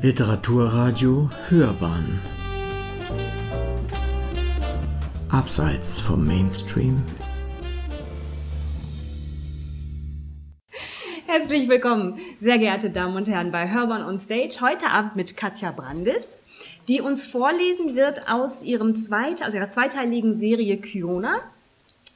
Literaturradio Hörbahn Abseits vom Mainstream Herzlich willkommen, sehr geehrte Damen und Herren, bei Hörbahn on Stage. Heute Abend mit Katja Brandis, die uns vorlesen wird aus ihrem zweit, also ihrer zweiteiligen Serie Kiona.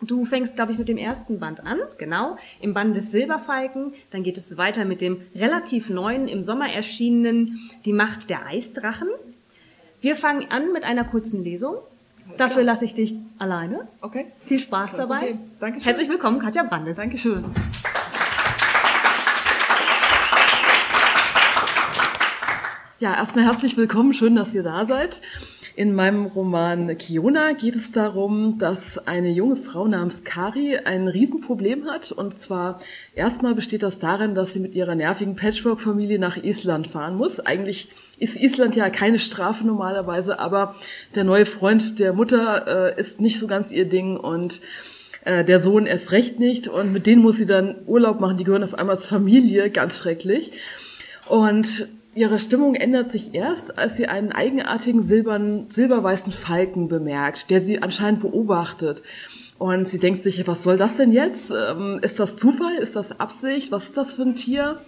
Du fängst, glaube ich, mit dem ersten Band an, genau, im Band des Silberfalken. Dann geht es weiter mit dem relativ neuen, im Sommer erschienenen Die Macht der Eisdrachen. Wir fangen an mit einer kurzen Lesung. Dafür lasse ich dich alleine. Okay. Viel Spaß dabei. Okay. Dankeschön. Herzlich willkommen, Katja Brandes. Dankeschön. Ja, erstmal herzlich willkommen. Schön, dass ihr da seid. In meinem Roman Kiona geht es darum, dass eine junge Frau namens Kari ein Riesenproblem hat. Und zwar erstmal besteht das darin, dass sie mit ihrer nervigen Patchwork-Familie nach Island fahren muss. Eigentlich ist Island ja keine Strafe normalerweise, aber der neue Freund der Mutter äh, ist nicht so ganz ihr Ding und äh, der Sohn erst recht nicht. Und mit denen muss sie dann Urlaub machen. Die gehören auf einmal als Familie, ganz schrecklich. Und Ihre Stimmung ändert sich erst, als sie einen eigenartigen silbernen, silberweißen Falken bemerkt, der sie anscheinend beobachtet. Und sie denkt sich, was soll das denn jetzt? Ähm, ist das Zufall? Ist das Absicht? Was ist das für ein Tier?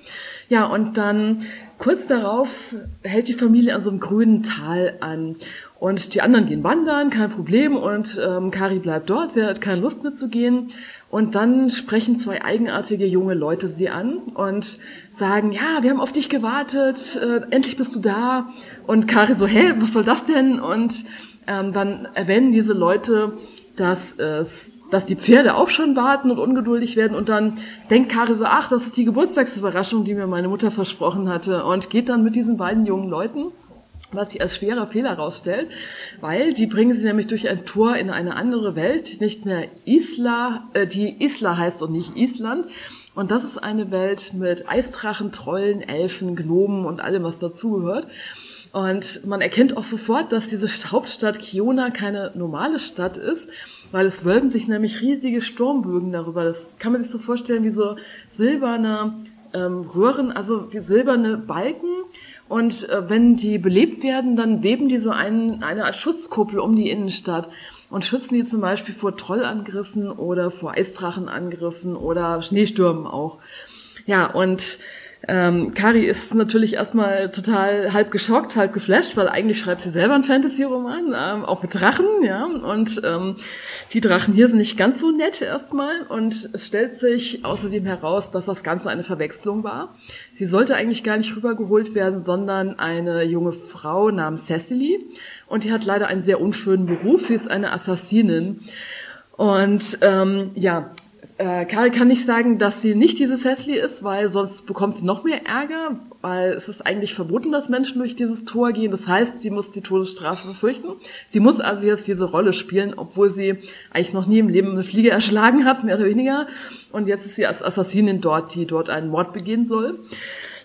Ja, und dann kurz darauf hält die Familie an so einem grünen Tal an. Und die anderen gehen wandern, kein Problem. Und ähm, Kari bleibt dort, sie hat keine Lust mitzugehen. Und dann sprechen zwei eigenartige junge Leute sie an und sagen, ja, wir haben auf dich gewartet, äh, endlich bist du da. Und Kari so, hä, was soll das denn? Und ähm, dann erwähnen diese Leute, dass es dass die Pferde auch schon warten und ungeduldig werden und dann denkt Kari so, ach, das ist die Geburtstagsüberraschung, die mir meine Mutter versprochen hatte und geht dann mit diesen beiden jungen Leuten was sich als schwerer Fehler herausstellt, weil die bringen sie nämlich durch ein Tor in eine andere Welt, nicht mehr Isla, äh, die Isla heißt und nicht Island. Und das ist eine Welt mit Eisdrachen, Trollen, Elfen, Gnomen und allem, was dazugehört. Und man erkennt auch sofort, dass diese Hauptstadt Kiona keine normale Stadt ist, weil es wölben sich nämlich riesige Sturmbögen darüber. Das kann man sich so vorstellen wie so silberne ähm, Röhren, also wie silberne Balken, und äh, wenn die belebt werden, dann weben die so ein, eine Art Schutzkuppel um die Innenstadt und schützen die zum Beispiel vor Trollangriffen oder vor Eisdrachenangriffen oder Schneestürmen auch. Ja, und ähm, Kari ist natürlich erstmal total halb geschockt, halb geflasht, weil eigentlich schreibt sie selber einen Fantasy-Roman, ähm, auch mit Drachen, ja. Und ähm, die Drachen hier sind nicht ganz so nett erstmal. Und es stellt sich außerdem heraus, dass das Ganze eine Verwechslung war. Sie sollte eigentlich gar nicht rübergeholt werden, sondern eine junge Frau namens Cecily. Und die hat leider einen sehr unschönen Beruf. Sie ist eine Assassinin. Und ähm, ja, äh, Kari kann nicht sagen, dass sie nicht diese Cecily ist, weil sonst bekommt sie noch mehr Ärger, weil es ist eigentlich verboten, dass Menschen durch dieses Tor gehen. Das heißt, sie muss die Todesstrafe befürchten. Sie muss also jetzt diese Rolle spielen, obwohl sie eigentlich noch nie im Leben eine Fliege erschlagen hat, mehr oder weniger. Und jetzt ist sie als Assassinin dort, die dort einen Mord begehen soll.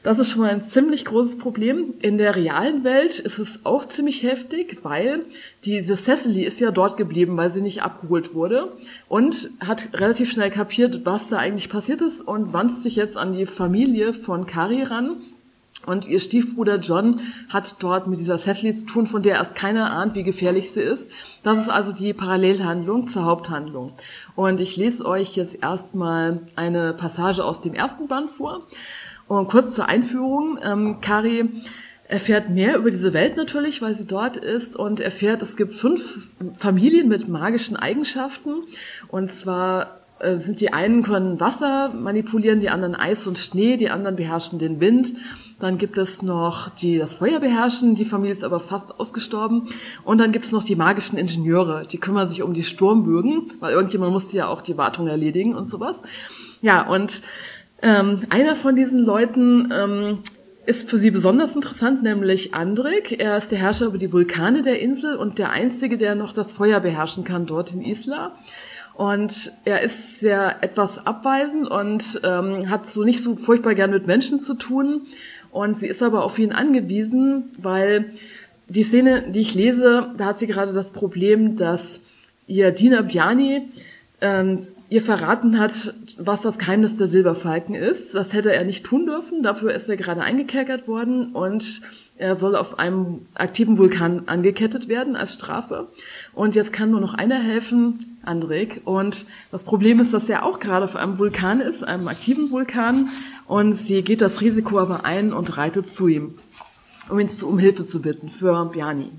Das ist schon mal ein ziemlich großes Problem. In der realen Welt ist es auch ziemlich heftig, weil diese Cecily ist ja dort geblieben, weil sie nicht abgeholt wurde und hat relativ schnell kapiert, was da eigentlich passiert ist und wandt sich jetzt an die Familie von Kari ran. Und ihr Stiefbruder John hat dort mit dieser Cecily zu tun, von der erst keiner ahnt, wie gefährlich sie ist. Das ist also die Parallelhandlung zur Haupthandlung. Und ich lese euch jetzt erstmal eine Passage aus dem ersten Band vor. Und kurz zur Einführung. Ähm, Kari erfährt mehr über diese Welt natürlich, weil sie dort ist und erfährt, es gibt fünf Familien mit magischen Eigenschaften. Und zwar äh, sind die einen können Wasser manipulieren, die anderen Eis und Schnee, die anderen beherrschen den Wind. Dann gibt es noch die das Feuer beherrschen, die Familie ist aber fast ausgestorben. Und dann gibt es noch die magischen Ingenieure, die kümmern sich um die Sturmbögen, weil irgendjemand musste ja auch die Wartung erledigen und sowas. Ja, und ähm, einer von diesen Leuten ähm, ist für sie besonders interessant, nämlich Andrik. Er ist der Herrscher über die Vulkane der Insel und der einzige, der noch das Feuer beherrschen kann dort in Isla. Und er ist sehr etwas abweisend und ähm, hat so nicht so furchtbar gern mit Menschen zu tun. Und sie ist aber auf ihn angewiesen, weil die Szene, die ich lese, da hat sie gerade das Problem, dass ihr Diener Bjani ähm, ihr verraten hat, was das Geheimnis der Silberfalken ist. Das hätte er nicht tun dürfen. Dafür ist er gerade eingekerkert worden und er soll auf einem aktiven Vulkan angekettet werden als Strafe. Und jetzt kann nur noch einer helfen, Andrik. Und das Problem ist, dass er auch gerade auf einem Vulkan ist, einem aktiven Vulkan. Und sie geht das Risiko aber ein und reitet zu ihm, um ihn um Hilfe zu bitten für Bjani.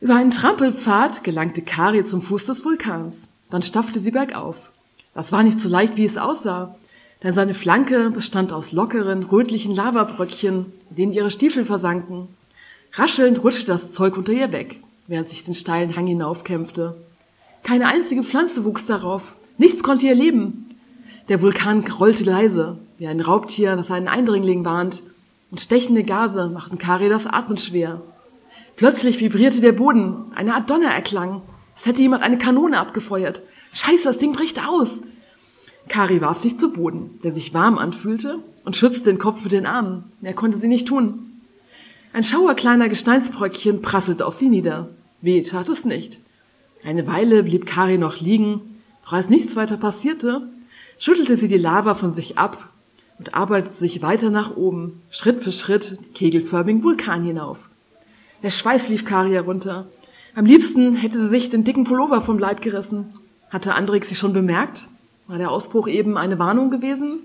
Über einen Trampelpfad gelangte Kari zum Fuß des Vulkans. Dann stapfte sie bergauf. Das war nicht so leicht, wie es aussah, denn seine Flanke bestand aus lockeren, rötlichen Lavabröckchen, in denen ihre Stiefel versanken. Raschelnd rutschte das Zeug unter ihr weg, während sich den steilen Hang hinaufkämpfte. Keine einzige Pflanze wuchs darauf. Nichts konnte ihr leben. Der Vulkan rollte leise, wie ein Raubtier, das einen Eindringling warnt, und stechende Gase machten Kari das Atmen schwer. Plötzlich vibrierte der Boden, eine Art Donner erklang, es hätte jemand eine Kanone abgefeuert. Scheiße, das Ding bricht aus. Kari warf sich zu Boden, der sich warm anfühlte, und schützte den Kopf mit den Armen. Mehr konnte sie nicht tun. Ein Schauer kleiner Gesteinsbröckchen prasselte auf sie nieder. Weh tat es nicht. Eine Weile blieb Kari noch liegen, doch als nichts weiter passierte, schüttelte sie die Lava von sich ab und arbeitete sich weiter nach oben, Schritt für Schritt, kegelförmigen Vulkan hinauf. Der Schweiß lief Kari herunter. Am liebsten hätte sie sich den dicken Pullover vom Leib gerissen. Hatte Andrik sie schon bemerkt? War der Ausbruch eben eine Warnung gewesen?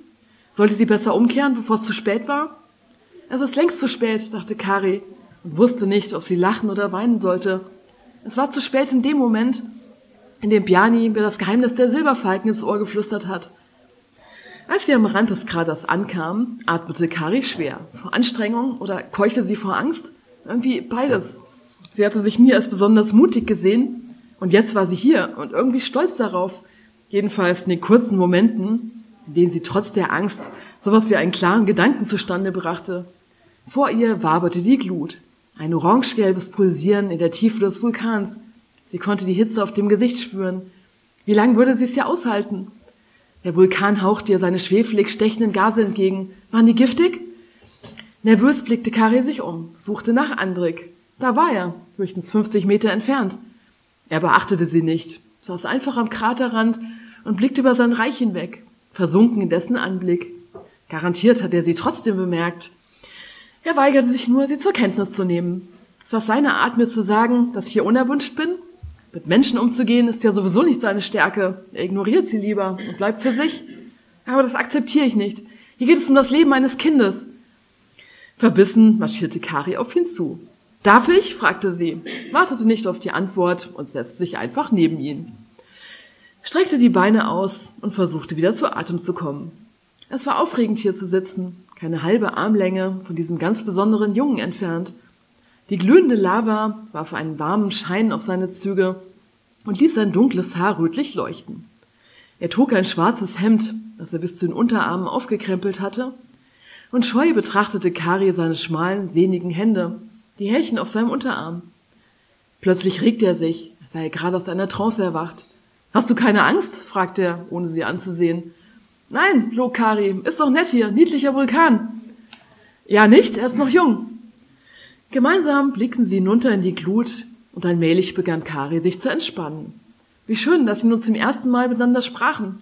Sollte sie besser umkehren, bevor es zu spät war? Es ist längst zu spät, dachte Kari und wusste nicht, ob sie lachen oder weinen sollte. Es war zu spät in dem Moment, in dem Bjani mir das Geheimnis der Silberfalken ins Ohr geflüstert hat. Als sie am Rand des Kraters ankam, atmete Kari schwer. Vor Anstrengung oder keuchte sie vor Angst? Irgendwie beides. Sie hatte sich nie als besonders mutig gesehen und jetzt war sie hier und irgendwie stolz darauf. Jedenfalls in den kurzen Momenten, in denen sie trotz der Angst sowas wie einen klaren Gedanken zustande brachte. Vor ihr waberte die Glut. Ein orangegelbes Pulsieren in der Tiefe des Vulkans. Sie konnte die Hitze auf dem Gesicht spüren. Wie lange würde sie es hier aushalten? Der Vulkan hauchte ihr seine schwefelig stechenden Gase entgegen. Waren die giftig? Nervös blickte Kari sich um, suchte nach Andrik. Da war er, höchstens 50 Meter entfernt. Er beachtete sie nicht, saß einfach am Kraterrand und blickte über sein Reich hinweg, versunken in dessen Anblick. Garantiert hat er sie trotzdem bemerkt. Er weigerte sich nur, sie zur Kenntnis zu nehmen. Ist das seine Art, mir zu sagen, dass ich hier unerwünscht bin? Mit Menschen umzugehen ist ja sowieso nicht seine Stärke. Er ignoriert sie lieber und bleibt für sich. Aber das akzeptiere ich nicht. Hier geht es um das Leben eines Kindes. Verbissen marschierte Kari auf ihn zu. Darf ich? fragte sie, wartete nicht auf die Antwort und setzte sich einfach neben ihn. Streckte die Beine aus und versuchte wieder zu Atem zu kommen. Es war aufregend hier zu sitzen, keine halbe Armlänge von diesem ganz besonderen Jungen entfernt. Die glühende Lava warf einen warmen Schein auf seine Züge und ließ sein dunkles Haar rötlich leuchten. Er trug ein schwarzes Hemd, das er bis zu den Unterarmen aufgekrempelt hatte, und scheu betrachtete Kari seine schmalen, sehnigen Hände, die Härchen auf seinem Unterarm. Plötzlich regte er sich, als sei er gerade aus einer Trance erwacht. Hast du keine Angst? fragte er, ohne sie anzusehen. Nein, log Kari, ist doch nett hier, niedlicher Vulkan. Ja, nicht, er ist noch jung. Gemeinsam blickten sie hinunter in die Glut und allmählich begann Kari sich zu entspannen. Wie schön, dass sie nun zum ersten Mal miteinander sprachen.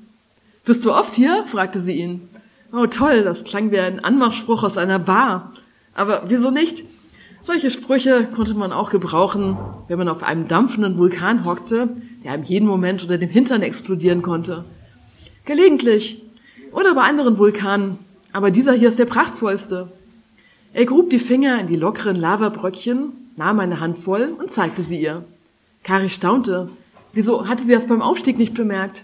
Bist du oft hier? fragte sie ihn. Oh toll, das klang wie ein Anmachspruch aus einer Bar. Aber wieso nicht? Solche Sprüche konnte man auch gebrauchen, wenn man auf einem dampfenden Vulkan hockte, der einem jeden Moment unter dem Hintern explodieren konnte. Gelegentlich. Oder bei anderen Vulkanen. Aber dieser hier ist der prachtvollste. Er grub die Finger in die lockeren Lavabröckchen, nahm eine Handvoll und zeigte sie ihr. Kari staunte. Wieso hatte sie das beim Aufstieg nicht bemerkt?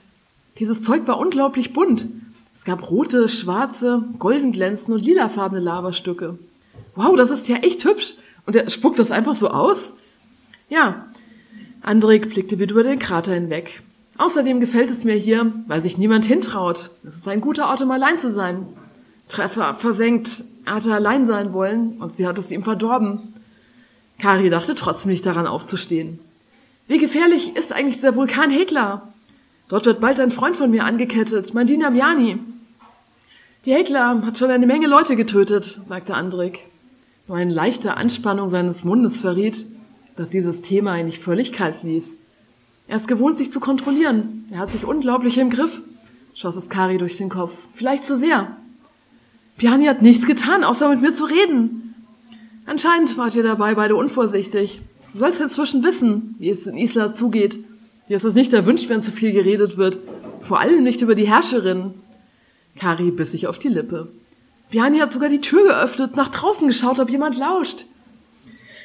Dieses Zeug war unglaublich bunt. Es gab rote, schwarze, golden glänzende und lilafarbene Lavastücke. Wow, das ist ja echt hübsch. Und er spuckt das einfach so aus? Ja. Andrik blickte wieder über den Krater hinweg. Außerdem gefällt es mir hier, weil sich niemand hintraut. Es ist ein guter Ort, um allein zu sein. Treffer versenkt. Er hatte allein sein wollen und sie hat es ihm verdorben. Kari dachte trotzdem nicht daran aufzustehen. Wie gefährlich ist eigentlich dieser Vulkan Hekla? Dort wird bald ein Freund von mir angekettet, mein Diener Miani. Die Hekla hat schon eine Menge Leute getötet, sagte Andrik. Nur eine leichte Anspannung seines Mundes verriet, dass dieses Thema ihn nicht völlig kalt ließ. Er ist gewohnt, sich zu kontrollieren. Er hat sich unglaublich im Griff, schoss es Kari durch den Kopf. Vielleicht zu sehr. Piani hat nichts getan, außer mit mir zu reden. Anscheinend wart ihr dabei beide unvorsichtig. Du sollst inzwischen wissen, wie es in Isla zugeht. Dir ist es nicht erwünscht, wenn zu viel geredet wird. Vor allem nicht über die Herrscherin. Kari biss sich auf die Lippe. Piani hat sogar die Tür geöffnet, nach draußen geschaut, ob jemand lauscht.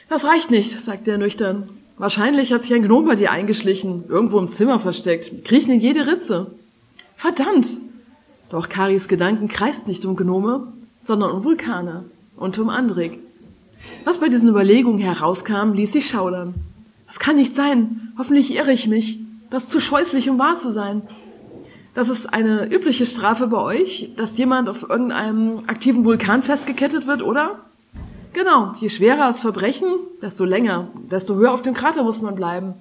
Das reicht nicht, sagte er nüchtern. Wahrscheinlich hat sich ein Gnome bei dir eingeschlichen, irgendwo im Zimmer versteckt, kriechen in jede Ritze. Verdammt! Doch Karis Gedanken kreist nicht um Gnome, sondern um Vulkane und um Andrik. Was bei diesen Überlegungen herauskam, ließ sich schaudern. Das kann nicht sein. Hoffentlich irre ich mich. Das ist zu scheußlich, um wahr zu sein. Das ist eine übliche Strafe bei euch, dass jemand auf irgendeinem aktiven Vulkan festgekettet wird, oder? Genau, je schwerer das Verbrechen, desto länger, desto höher auf dem Krater muss man bleiben.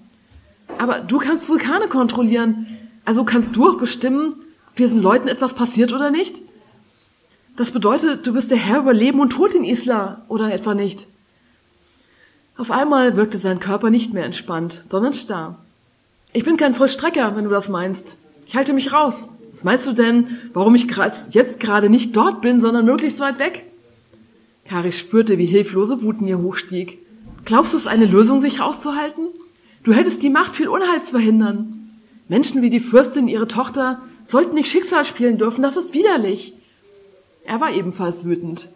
Aber du kannst Vulkane kontrollieren. Also kannst du auch bestimmen, ob diesen Leuten etwas passiert oder nicht? Das bedeutet, du bist der Herr über Leben und Tod in Isla, oder etwa nicht? Auf einmal wirkte sein Körper nicht mehr entspannt, sondern starr. Ich bin kein Vollstrecker, wenn du das meinst. Ich halte mich raus. Was meinst du denn, warum ich jetzt gerade nicht dort bin, sondern möglichst weit weg? Kari spürte, wie hilflose Wut in ihr hochstieg. Glaubst du, es ist eine Lösung, sich rauszuhalten? Du hättest die Macht, viel Unheil zu verhindern. Menschen wie die Fürstin, ihre Tochter, sollten nicht Schicksal spielen dürfen, das ist widerlich. Er war ebenfalls wütend.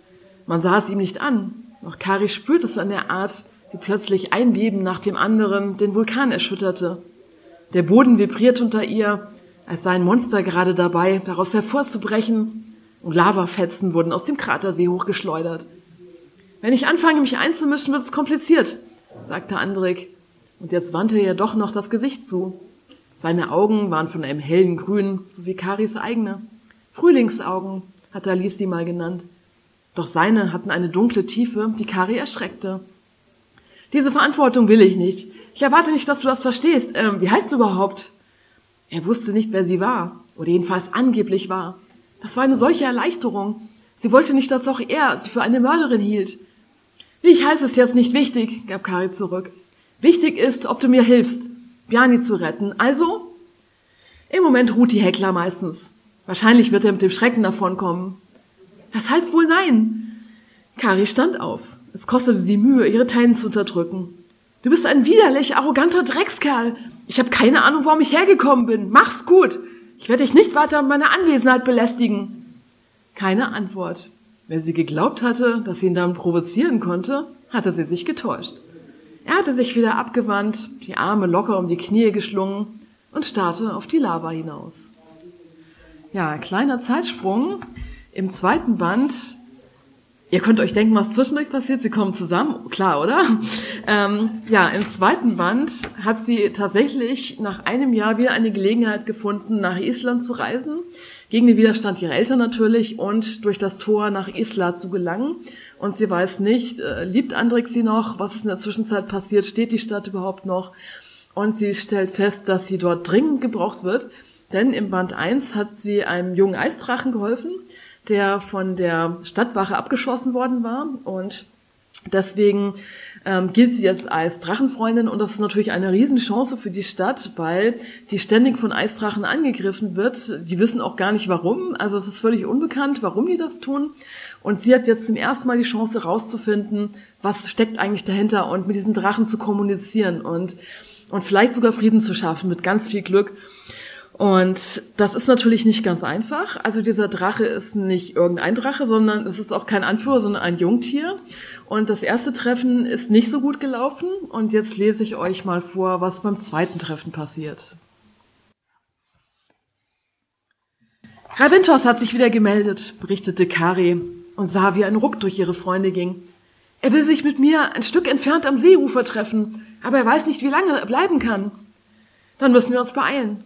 Man sah es ihm nicht an, doch Kari spürte es an der Art, wie plötzlich ein Beben nach dem anderen den Vulkan erschütterte. Der Boden vibrierte unter ihr, als sei ein Monster gerade dabei, daraus hervorzubrechen, und Lavafetzen wurden aus dem Kratersee hochgeschleudert. Wenn ich anfange, mich einzumischen, wird es kompliziert, sagte Andrik. Und jetzt wandte er doch noch das Gesicht zu. Seine Augen waren von einem hellen Grün, so wie Karis eigene. Frühlingsaugen, hatte Alice die mal genannt. Doch seine hatten eine dunkle Tiefe, die Kari erschreckte. Diese Verantwortung will ich nicht. Ich erwarte nicht, dass du das verstehst. Ähm, wie heißt du überhaupt? Er wusste nicht, wer sie war, oder jedenfalls angeblich war. Das war eine solche Erleichterung. Sie wollte nicht, dass auch er sie für eine Mörderin hielt. Wie ich heiße, ist jetzt nicht wichtig, gab Kari zurück. Wichtig ist, ob du mir hilfst, Biani zu retten. Also? Im Moment ruht die Heckler meistens. Wahrscheinlich wird er mit dem Schrecken davonkommen. Das heißt wohl nein. Kari stand auf. Es kostete sie Mühe, ihre Tränen zu unterdrücken. Du bist ein widerlich arroganter Dreckskerl. Ich habe keine Ahnung, warum ich hergekommen bin. Mach's gut. Ich werde dich nicht weiter in meiner Anwesenheit belästigen. Keine Antwort. Wer sie geglaubt hatte, dass sie ihn damit provozieren konnte, hatte sie sich getäuscht. Er hatte sich wieder abgewandt, die Arme locker um die Knie geschlungen und starrte auf die Lava hinaus. Ja, kleiner Zeitsprung. Im zweiten Band Ihr könnt euch denken, was zwischendurch passiert. Sie kommen zusammen, klar, oder? Ähm, ja, im zweiten Band hat sie tatsächlich nach einem Jahr wieder eine Gelegenheit gefunden, nach Island zu reisen. Gegen den Widerstand ihrer Eltern natürlich und durch das Tor nach Isla zu gelangen. Und sie weiß nicht, äh, liebt Andrik sie noch? Was ist in der Zwischenzeit passiert? Steht die Stadt überhaupt noch? Und sie stellt fest, dass sie dort dringend gebraucht wird. Denn im Band 1 hat sie einem jungen Eisdrachen geholfen der von der Stadtwache abgeschossen worden war und deswegen ähm, gilt sie jetzt als Drachenfreundin und das ist natürlich eine Riesenchance für die Stadt, weil die ständig von Eisdrachen angegriffen wird. Die wissen auch gar nicht warum, also es ist völlig unbekannt, warum die das tun. Und sie hat jetzt zum ersten Mal die Chance rauszufinden, was steckt eigentlich dahinter und mit diesen Drachen zu kommunizieren und, und vielleicht sogar Frieden zu schaffen mit ganz viel Glück. Und das ist natürlich nicht ganz einfach. Also dieser Drache ist nicht irgendein Drache, sondern es ist auch kein Anführer, sondern ein Jungtier. Und das erste Treffen ist nicht so gut gelaufen. Und jetzt lese ich euch mal vor, was beim zweiten Treffen passiert. Raventos hat sich wieder gemeldet, berichtete Kari und sah, wie ein Ruck durch ihre Freunde ging. Er will sich mit mir ein Stück entfernt am Seeufer treffen, aber er weiß nicht, wie lange er bleiben kann. Dann müssen wir uns beeilen.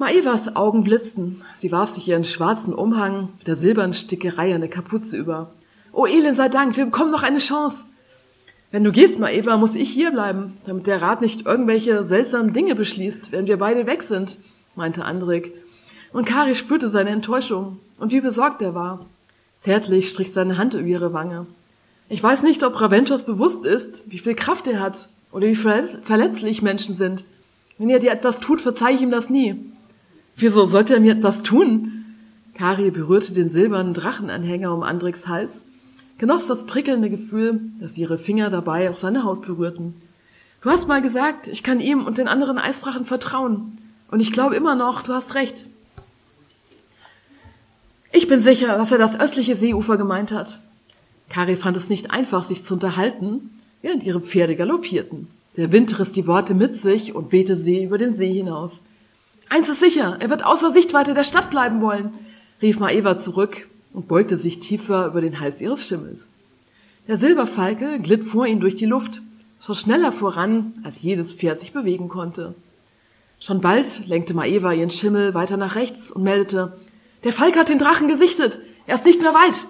Maevas Augen blitzten. Sie warf sich ihren schwarzen Umhang mit der silbernen Stickerei an der Kapuze über. Oh, Elend sei Dank, wir bekommen noch eine Chance. Wenn du gehst, Maeva, muss ich hier bleiben, damit der Rat nicht irgendwelche seltsamen Dinge beschließt, während wir beide weg sind, meinte Andrik. Und Kari spürte seine Enttäuschung und wie besorgt er war. Zärtlich strich seine Hand über ihre Wange. Ich weiß nicht, ob Raventos bewusst ist, wie viel Kraft er hat oder wie verletzlich Menschen sind. Wenn er dir etwas tut, verzeih ich ihm das nie. Wieso sollte er mir etwas tun? Kari berührte den silbernen Drachenanhänger um Andricks Hals, genoss das prickelnde Gefühl, dass ihre Finger dabei auch seine Haut berührten. Du hast mal gesagt, ich kann ihm und den anderen Eisdrachen vertrauen. Und ich glaube immer noch, du hast recht. Ich bin sicher, dass er das östliche Seeufer gemeint hat. Kari fand es nicht einfach, sich zu unterhalten, während ihre Pferde galoppierten. Der Wind riss die Worte mit sich und wehte sie über den See hinaus. Eins ist sicher, er wird außer Sichtweite der Stadt bleiben wollen, rief Maeva zurück und beugte sich tiefer über den Hals ihres Schimmels. Der Silberfalke glitt vor ihnen durch die Luft, so schneller voran, als jedes Pferd sich bewegen konnte. Schon bald lenkte Maeva ihren Schimmel weiter nach rechts und meldete, der Falke hat den Drachen gesichtet, er ist nicht mehr weit.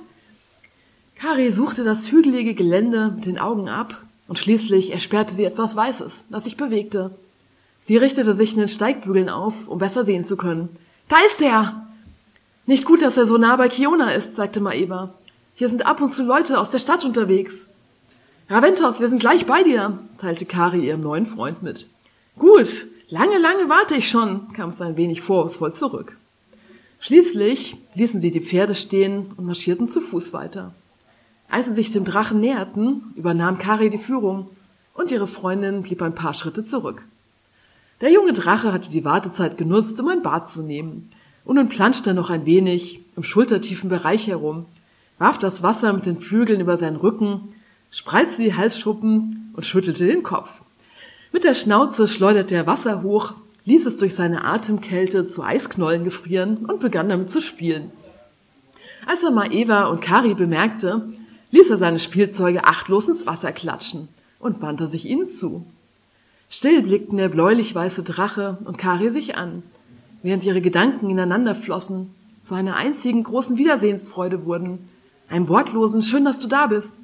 Kari suchte das hügelige Gelände mit den Augen ab und schließlich ersperrte sie etwas Weißes, das sich bewegte. Sie richtete sich in den Steigbügeln auf, um besser sehen zu können. Da ist er! Nicht gut, dass er so nah bei Kiona ist, sagte Maeva. Hier sind ab und zu Leute aus der Stadt unterwegs. Raventos, wir sind gleich bei dir, teilte Kari ihrem neuen Freund mit. Gut, lange, lange warte ich schon, kam es ein wenig vorwurfsvoll zurück. Schließlich ließen sie die Pferde stehen und marschierten zu Fuß weiter. Als sie sich dem Drachen näherten, übernahm Kari die Führung und ihre Freundin blieb ein paar Schritte zurück. Der junge Drache hatte die Wartezeit genutzt, um ein Bad zu nehmen, und nun planschte er noch ein wenig im schultertiefen Bereich herum, warf das Wasser mit den Flügeln über seinen Rücken, spreizte die Halsschuppen und schüttelte den Kopf. Mit der Schnauze schleuderte er Wasser hoch, ließ es durch seine Atemkälte zu Eisknollen gefrieren und begann damit zu spielen. Als er Maeva und Kari bemerkte, ließ er seine Spielzeuge achtlos ins Wasser klatschen und wandte sich ihnen zu. Still blickten der bläulich-weiße Drache und Kari sich an, während ihre Gedanken ineinander flossen, zu einer einzigen großen Wiedersehensfreude wurden, einem wortlosen Schön, dass du da bist.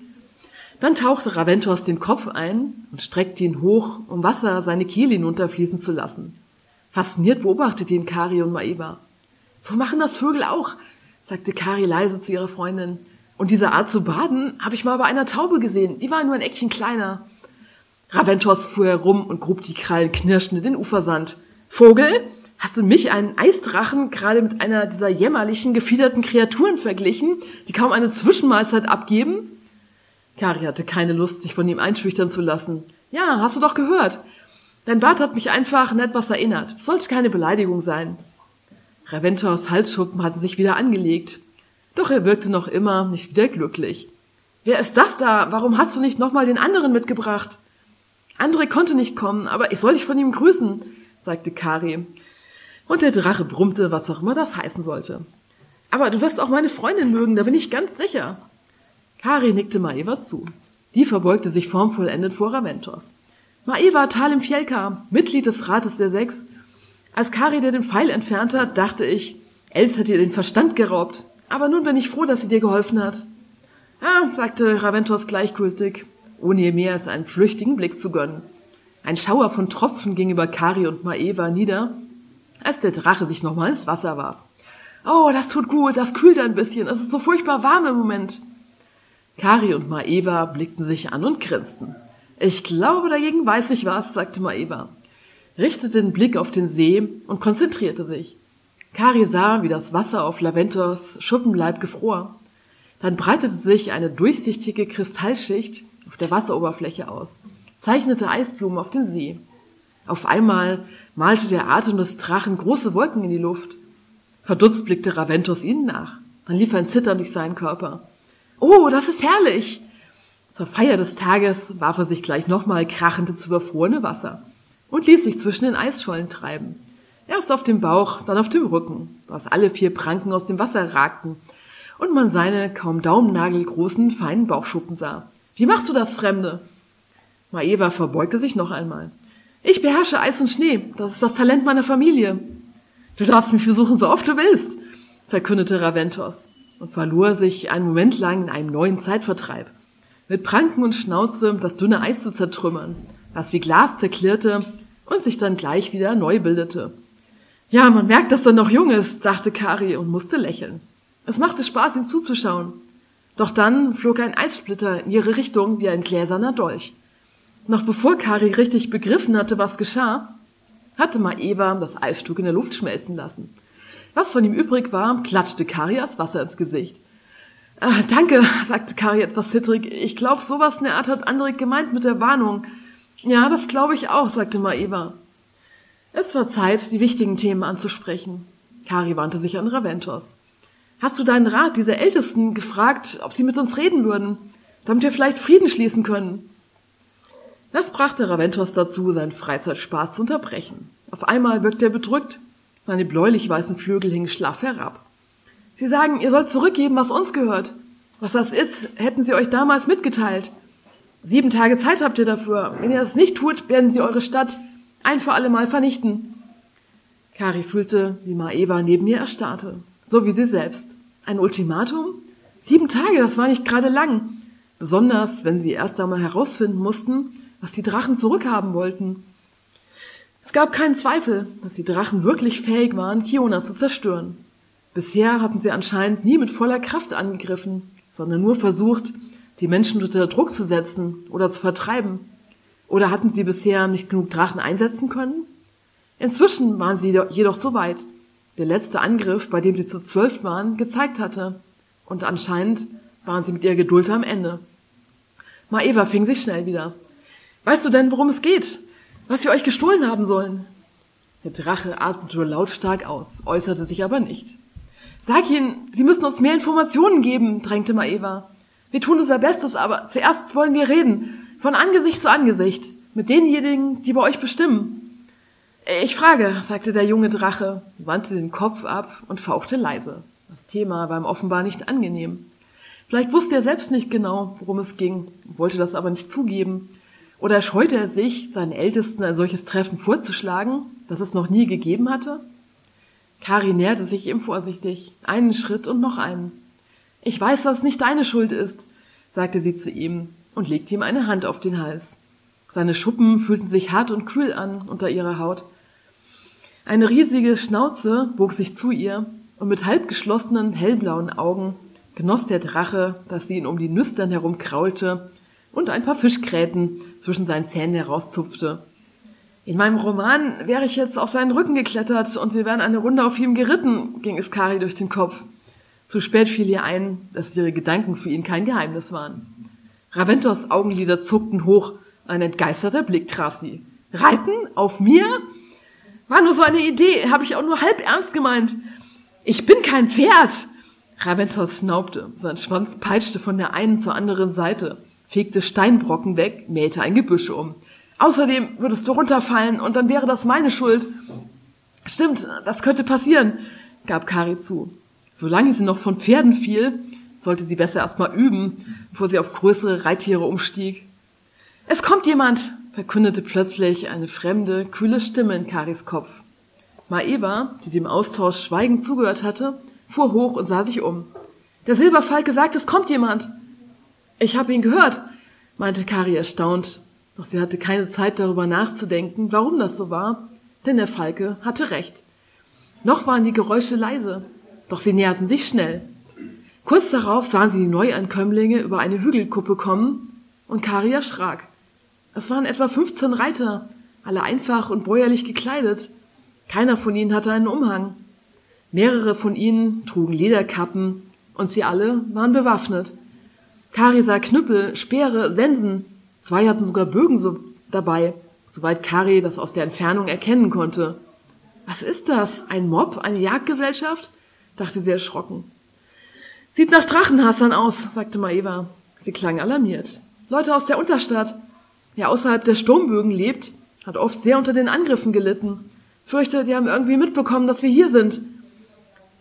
Dann tauchte Raventos den Kopf ein und streckte ihn hoch, um Wasser seine Kehle hinunterfließen zu lassen. Fasziniert beobachtete ihn Kari und Maeva. So machen das Vögel auch, sagte Kari leise zu ihrer Freundin. Und diese Art zu baden habe ich mal bei einer Taube gesehen. Die war nur ein Eckchen kleiner. Raventos fuhr herum und grub die Krallen knirschend in den Ufersand. Vogel, hast du mich, einen Eisdrachen, gerade mit einer dieser jämmerlichen, gefiederten Kreaturen verglichen, die kaum eine Zwischenmahlzeit abgeben? Kari hatte keine Lust, sich von ihm einschüchtern zu lassen. Ja, hast du doch gehört. Dein Bart hat mich einfach an etwas erinnert. Sollte keine Beleidigung sein. Raventors Halsschuppen hatten sich wieder angelegt. Doch er wirkte noch immer nicht wieder glücklich. Wer ist das da? Warum hast du nicht nochmal den anderen mitgebracht? André konnte nicht kommen, aber ich soll dich von ihm grüßen, sagte Kari. Und der Drache brummte, was auch immer das heißen sollte. Aber du wirst auch meine Freundin mögen, da bin ich ganz sicher. Kari nickte Maeva zu. Die verbeugte sich formvollendet vor Raventos. Maeva Talim Fjelka, Mitglied des Rates der Sechs. Als Kari dir den Pfeil entfernt hat, dachte ich, Els hat ihr den Verstand geraubt. Aber nun bin ich froh, dass sie dir geholfen hat. Ah, sagte Raventos gleichgültig, ohne ihr mehr als einen flüchtigen Blick zu gönnen. Ein Schauer von Tropfen ging über Kari und Maeva nieder, als der Drache sich nochmal ins Wasser warf. Oh, das tut gut, das kühlt ein bisschen, es ist so furchtbar warm im Moment. Kari und Maeva blickten sich an und grinsten. Ich glaube, dagegen weiß ich was, sagte Maeva, richtete den Blick auf den See und konzentrierte sich. Kari sah, wie das Wasser auf Laventos Schuppenleib gefror. Dann breitete sich eine durchsichtige Kristallschicht auf der Wasseroberfläche aus, zeichnete Eisblumen auf den See. Auf einmal malte der Atem des Drachen große Wolken in die Luft. Verdutzt blickte Raventos ihnen nach. Dann lief ein Zittern durch seinen Körper. Oh, das ist herrlich! Zur Feier des Tages warf er sich gleich nochmal krachend ins überfrorene Wasser und ließ sich zwischen den Eisschollen treiben. Erst auf dem Bauch, dann auf dem Rücken, was alle vier Pranken aus dem Wasser ragten und man seine kaum daumennagelgroßen, feinen Bauchschuppen sah. Wie machst du das, Fremde? Maeva verbeugte sich noch einmal. Ich beherrsche Eis und Schnee. Das ist das Talent meiner Familie. Du darfst mich versuchen, so oft du willst, verkündete Raventos und verlor sich einen Moment lang in einem neuen Zeitvertreib mit Pranken und Schnauze das dünne Eis zu zertrümmern, was wie Glas zerklirrte und sich dann gleich wieder neu bildete. Ja, man merkt, dass er noch jung ist, sagte Kari und musste lächeln. Es machte Spaß, ihm zuzuschauen. Doch dann flog ein Eissplitter in ihre Richtung wie ein gläserner Dolch. Noch bevor Kari richtig begriffen hatte, was geschah, hatte Maeva das Eisstück in der Luft schmelzen lassen. Was von ihm übrig war, klatschte Kari das Wasser ins Gesicht. Ah, danke, sagte Kari etwas zittrig. Ich glaube, sowas in der Art hat Andrik gemeint mit der Warnung. Ja, das glaube ich auch, sagte Maeva. Es war Zeit, die wichtigen Themen anzusprechen. Kari wandte sich an Raventos. Hast du deinen Rat, diese Ältesten, gefragt, ob sie mit uns reden würden, damit wir vielleicht Frieden schließen können? Das brachte Raventos dazu, seinen Freizeitspaß zu unterbrechen. Auf einmal wirkte er bedrückt. Seine bläulich-weißen Flügel hingen schlaff herab. Sie sagen, ihr sollt zurückgeben, was uns gehört. Was das ist, hätten sie euch damals mitgeteilt. Sieben Tage Zeit habt ihr dafür. Wenn ihr es nicht tut, werden sie eure Stadt ein für alle Mal vernichten. Kari fühlte, wie Maeva neben ihr erstarrte. So wie sie selbst. Ein Ultimatum? Sieben Tage, das war nicht gerade lang. Besonders, wenn sie erst einmal herausfinden mussten, was die Drachen zurückhaben wollten. Es gab keinen Zweifel, dass die Drachen wirklich fähig waren, Kiona zu zerstören. Bisher hatten sie anscheinend nie mit voller Kraft angegriffen, sondern nur versucht, die Menschen unter Druck zu setzen oder zu vertreiben. Oder hatten sie bisher nicht genug Drachen einsetzen können? Inzwischen waren sie jedoch so weit, der letzte Angriff, bei dem sie zu zwölf waren, gezeigt hatte. Und anscheinend waren sie mit ihrer Geduld am Ende. Maeva fing sich schnell wieder. Weißt du denn, worum es geht? Was wir euch gestohlen haben sollen? Der Drache atmete lautstark aus, äußerte sich aber nicht. Sag ihnen, sie müssen uns mehr Informationen geben, drängte Maeva. Wir tun unser Bestes, aber zuerst wollen wir reden, von Angesicht zu Angesicht, mit denjenigen, die bei euch bestimmen. Ich frage, sagte der junge Drache, wandte den Kopf ab und fauchte leise. Das Thema war ihm offenbar nicht angenehm. Vielleicht wusste er selbst nicht genau, worum es ging, wollte das aber nicht zugeben. Oder scheute er sich, seinen Ältesten ein solches Treffen vorzuschlagen, das es noch nie gegeben hatte? Kari näherte sich ihm vorsichtig, einen Schritt und noch einen. Ich weiß, dass es nicht deine Schuld ist, sagte sie zu ihm und legte ihm eine Hand auf den Hals. Seine Schuppen fühlten sich hart und kühl an unter ihrer Haut. Eine riesige Schnauze bog sich zu ihr, und mit halb geschlossenen, hellblauen Augen genoss der Drache, dass sie ihn um die Nüstern herum kraulte und ein paar Fischgräten zwischen seinen Zähnen herauszupfte. In meinem Roman wäre ich jetzt auf seinen Rücken geklettert und wir wären eine Runde auf ihm geritten, ging es Kari durch den Kopf. Zu spät fiel ihr ein, dass ihre Gedanken für ihn kein Geheimnis waren. Raventos Augenlider zuckten hoch, ein entgeisterter Blick traf sie. Reiten? Auf mir? War nur so eine Idee, habe ich auch nur halb ernst gemeint. Ich bin kein Pferd. Raventos schnaubte, sein Schwanz peitschte von der einen zur anderen Seite, fegte Steinbrocken weg, mähte ein Gebüsch um. Außerdem würdest du runterfallen und dann wäre das meine Schuld. Stimmt, das könnte passieren, gab Kari zu. Solange sie noch von Pferden fiel, sollte sie besser erstmal üben, bevor sie auf größere Reittiere umstieg. Es kommt jemand, verkündete plötzlich eine fremde, kühle Stimme in Karis Kopf. Maeva, die dem Austausch schweigend zugehört hatte, fuhr hoch und sah sich um. Der Silberfalke sagt, es kommt jemand. Ich habe ihn gehört, meinte Kari erstaunt, doch sie hatte keine Zeit darüber nachzudenken, warum das so war, denn der Falke hatte recht. Noch waren die Geräusche leise, doch sie näherten sich schnell. Kurz darauf sahen sie die Neuankömmlinge über eine Hügelkuppe kommen und Kari erschrak. Es waren etwa 15 Reiter, alle einfach und bäuerlich gekleidet. Keiner von ihnen hatte einen Umhang. Mehrere von ihnen trugen Lederkappen und sie alle waren bewaffnet. Kari sah Knüppel, Speere, Sensen. Zwei hatten sogar Bögen so dabei, soweit Kari das aus der Entfernung erkennen konnte. Was ist das? Ein Mob? Eine Jagdgesellschaft? dachte sie erschrocken. Sieht nach Drachenhassern aus, sagte Maeva. Sie klang alarmiert. Leute aus der Unterstadt. Wer außerhalb der Sturmbögen lebt, hat oft sehr unter den Angriffen gelitten. Fürchte, die haben irgendwie mitbekommen, dass wir hier sind.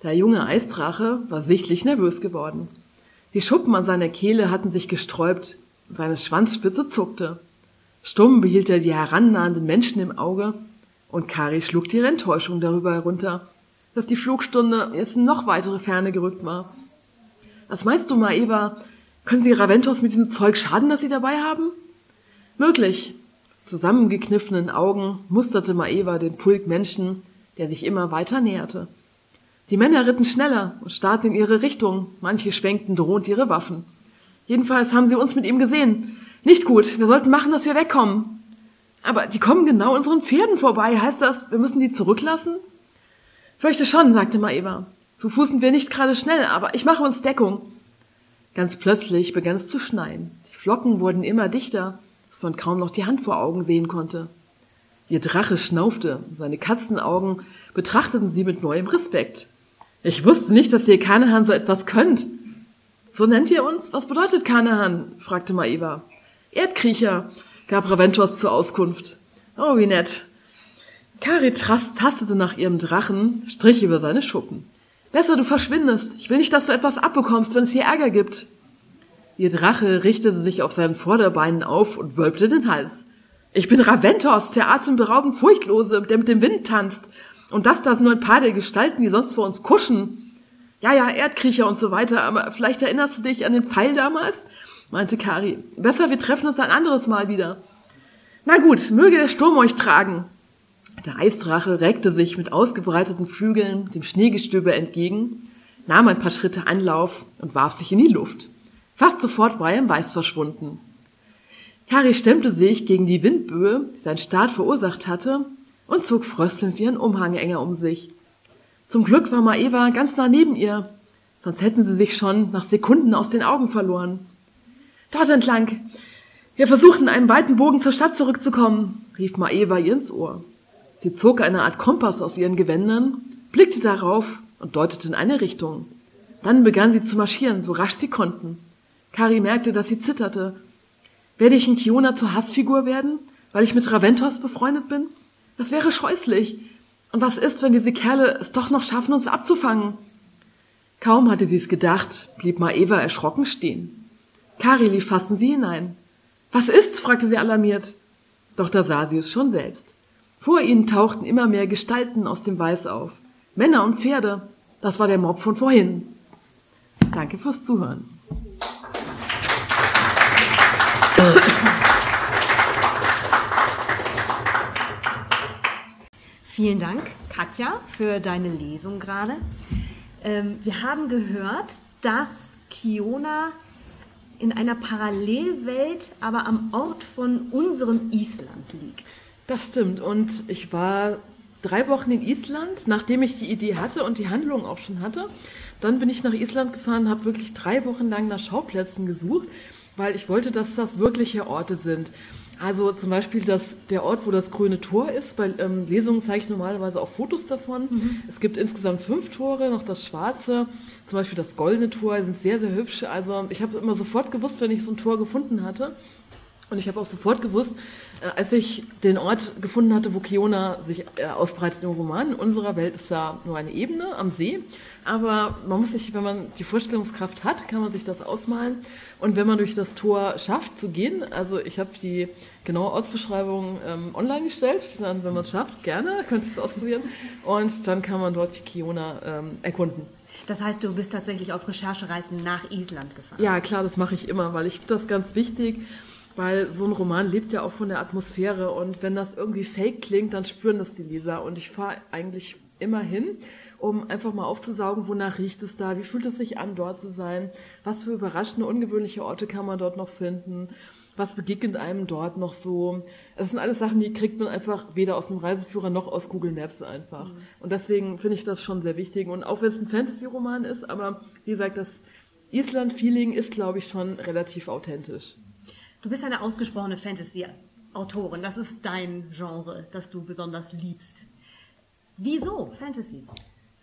Der junge Eisdrache war sichtlich nervös geworden. Die Schuppen an seiner Kehle hatten sich gesträubt, seine Schwanzspitze zuckte. Stumm behielt er die herannahenden Menschen im Auge, und Kari schluckte ihre Enttäuschung darüber herunter, dass die Flugstunde jetzt in noch weitere Ferne gerückt war. Was meinst du, Maeva? Können Sie Raventos mit dem Zeug schaden, das Sie dabei haben? Möglich. Zusammengekniffenen Augen musterte Maeva den Pulk Menschen, der sich immer weiter näherte. Die Männer ritten schneller und starrten in ihre Richtung, manche schwenkten drohend ihre Waffen. Jedenfalls haben sie uns mit ihm gesehen. Nicht gut, wir sollten machen, dass wir wegkommen. Aber die kommen genau unseren Pferden vorbei. Heißt das, wir müssen die zurücklassen? Fürchte schon, sagte Maeva. Zu Fuß sind wir nicht gerade schnell, aber ich mache uns Deckung. Ganz plötzlich begann es zu schneien. Die Flocken wurden immer dichter, dass man kaum noch die Hand vor Augen sehen konnte. Ihr Drache schnaufte, seine Katzenaugen betrachteten sie mit neuem Respekt. Ich wusste nicht, dass ihr Kanahan so etwas könnt. So nennt ihr uns? Was bedeutet Kanahan? fragte Maeva. Erdkriecher, gab Raventos zur Auskunft. Oh, wie nett. Kari tastete nach ihrem Drachen, strich über seine Schuppen. Besser, du verschwindest. Ich will nicht, dass du etwas abbekommst, wenn es hier Ärger gibt. Ihr Drache richtete sich auf seinen Vorderbeinen auf und wölbte den Hals. Ich bin Raventos, der atemberaubend Furchtlose, der mit dem Wind tanzt. Und das da sind nur ein paar der Gestalten, die sonst vor uns kuschen. Ja, ja, Erdkriecher und so weiter, aber vielleicht erinnerst du dich an den Pfeil damals? meinte Kari. Besser, wir treffen uns ein anderes Mal wieder. Na gut, möge der Sturm euch tragen. Der Eisdrache reckte sich mit ausgebreiteten Flügeln dem Schneegestöber entgegen, nahm ein paar Schritte Anlauf und warf sich in die Luft. Fast sofort war er im Weiß verschwunden. Kari stemmte sich gegen die Windböe, die sein Start verursacht hatte, und zog fröstelnd ihren Umhang enger um sich. Zum Glück war Maeva ganz nah neben ihr, sonst hätten sie sich schon nach Sekunden aus den Augen verloren. Dort entlang. Wir versuchten einen weiten Bogen zur Stadt zurückzukommen, rief Maeva ihr ins Ohr. Sie zog eine Art Kompass aus ihren Gewändern, blickte darauf und deutete in eine Richtung. Dann begann sie zu marschieren, so rasch sie konnten. Kari merkte, dass sie zitterte. Werde ich in Kiona zur Hassfigur werden, weil ich mit Raventos befreundet bin? Das wäre scheußlich. Und was ist, wenn diese Kerle es doch noch schaffen, uns abzufangen? Kaum hatte sie es gedacht, blieb Maeva erschrocken stehen. Kari lief fast in sie hinein. Was ist? fragte sie alarmiert. Doch da sah sie es schon selbst. Vor ihnen tauchten immer mehr Gestalten aus dem Weiß auf. Männer und Pferde. Das war der Mob von vorhin. Danke fürs Zuhören. Vielen Dank, Katja, für deine Lesung gerade. Ähm, wir haben gehört, dass Kiona in einer Parallelwelt, aber am Ort von unserem Island liegt. Das stimmt. Und ich war drei Wochen in Island, nachdem ich die Idee hatte und die Handlung auch schon hatte. Dann bin ich nach Island gefahren, habe wirklich drei Wochen lang nach Schauplätzen gesucht, weil ich wollte, dass das wirkliche Orte sind. Also zum Beispiel das, der Ort, wo das grüne Tor ist. Bei ähm, Lesungen zeige ich normalerweise auch Fotos davon. Mhm. Es gibt insgesamt fünf Tore, noch das schwarze, zum Beispiel das goldene Tor, die sind sehr, sehr hübsch. Also ich habe immer sofort gewusst, wenn ich so ein Tor gefunden hatte. Und ich habe auch sofort gewusst, äh, als ich den Ort gefunden hatte, wo Kiona sich äh, ausbreitet im Roman, in unserer Welt ist da nur eine Ebene am See. Aber man muss sich, wenn man die Vorstellungskraft hat, kann man sich das ausmalen. Und wenn man durch das Tor schafft zu gehen, also ich habe die genaue Ortsbeschreibung ähm, online gestellt, dann, wenn man es schafft, gerne, könnt ihr es ausprobieren. Und dann kann man dort die Kiona ähm, erkunden. Das heißt, du bist tatsächlich auf Recherchereisen nach Island gefahren? Ja, klar, das mache ich immer, weil ich finde das ganz wichtig, weil so ein Roman lebt ja auch von der Atmosphäre und wenn das irgendwie fake klingt, dann spüren das die Leser und ich fahre eigentlich immer hin um einfach mal aufzusaugen, wonach riecht es da, wie fühlt es sich an, dort zu sein, was für überraschende, ungewöhnliche Orte kann man dort noch finden, was begegnet einem dort noch so. Das sind alles Sachen, die kriegt man einfach weder aus dem Reiseführer noch aus Google Maps einfach. Mhm. Und deswegen finde ich das schon sehr wichtig. Und auch wenn es ein Fantasy-Roman ist, aber wie gesagt, das Island-Feeling ist, glaube ich, schon relativ authentisch. Du bist eine ausgesprochene Fantasy-Autorin. Das ist dein Genre, das du besonders liebst. Wieso Fantasy?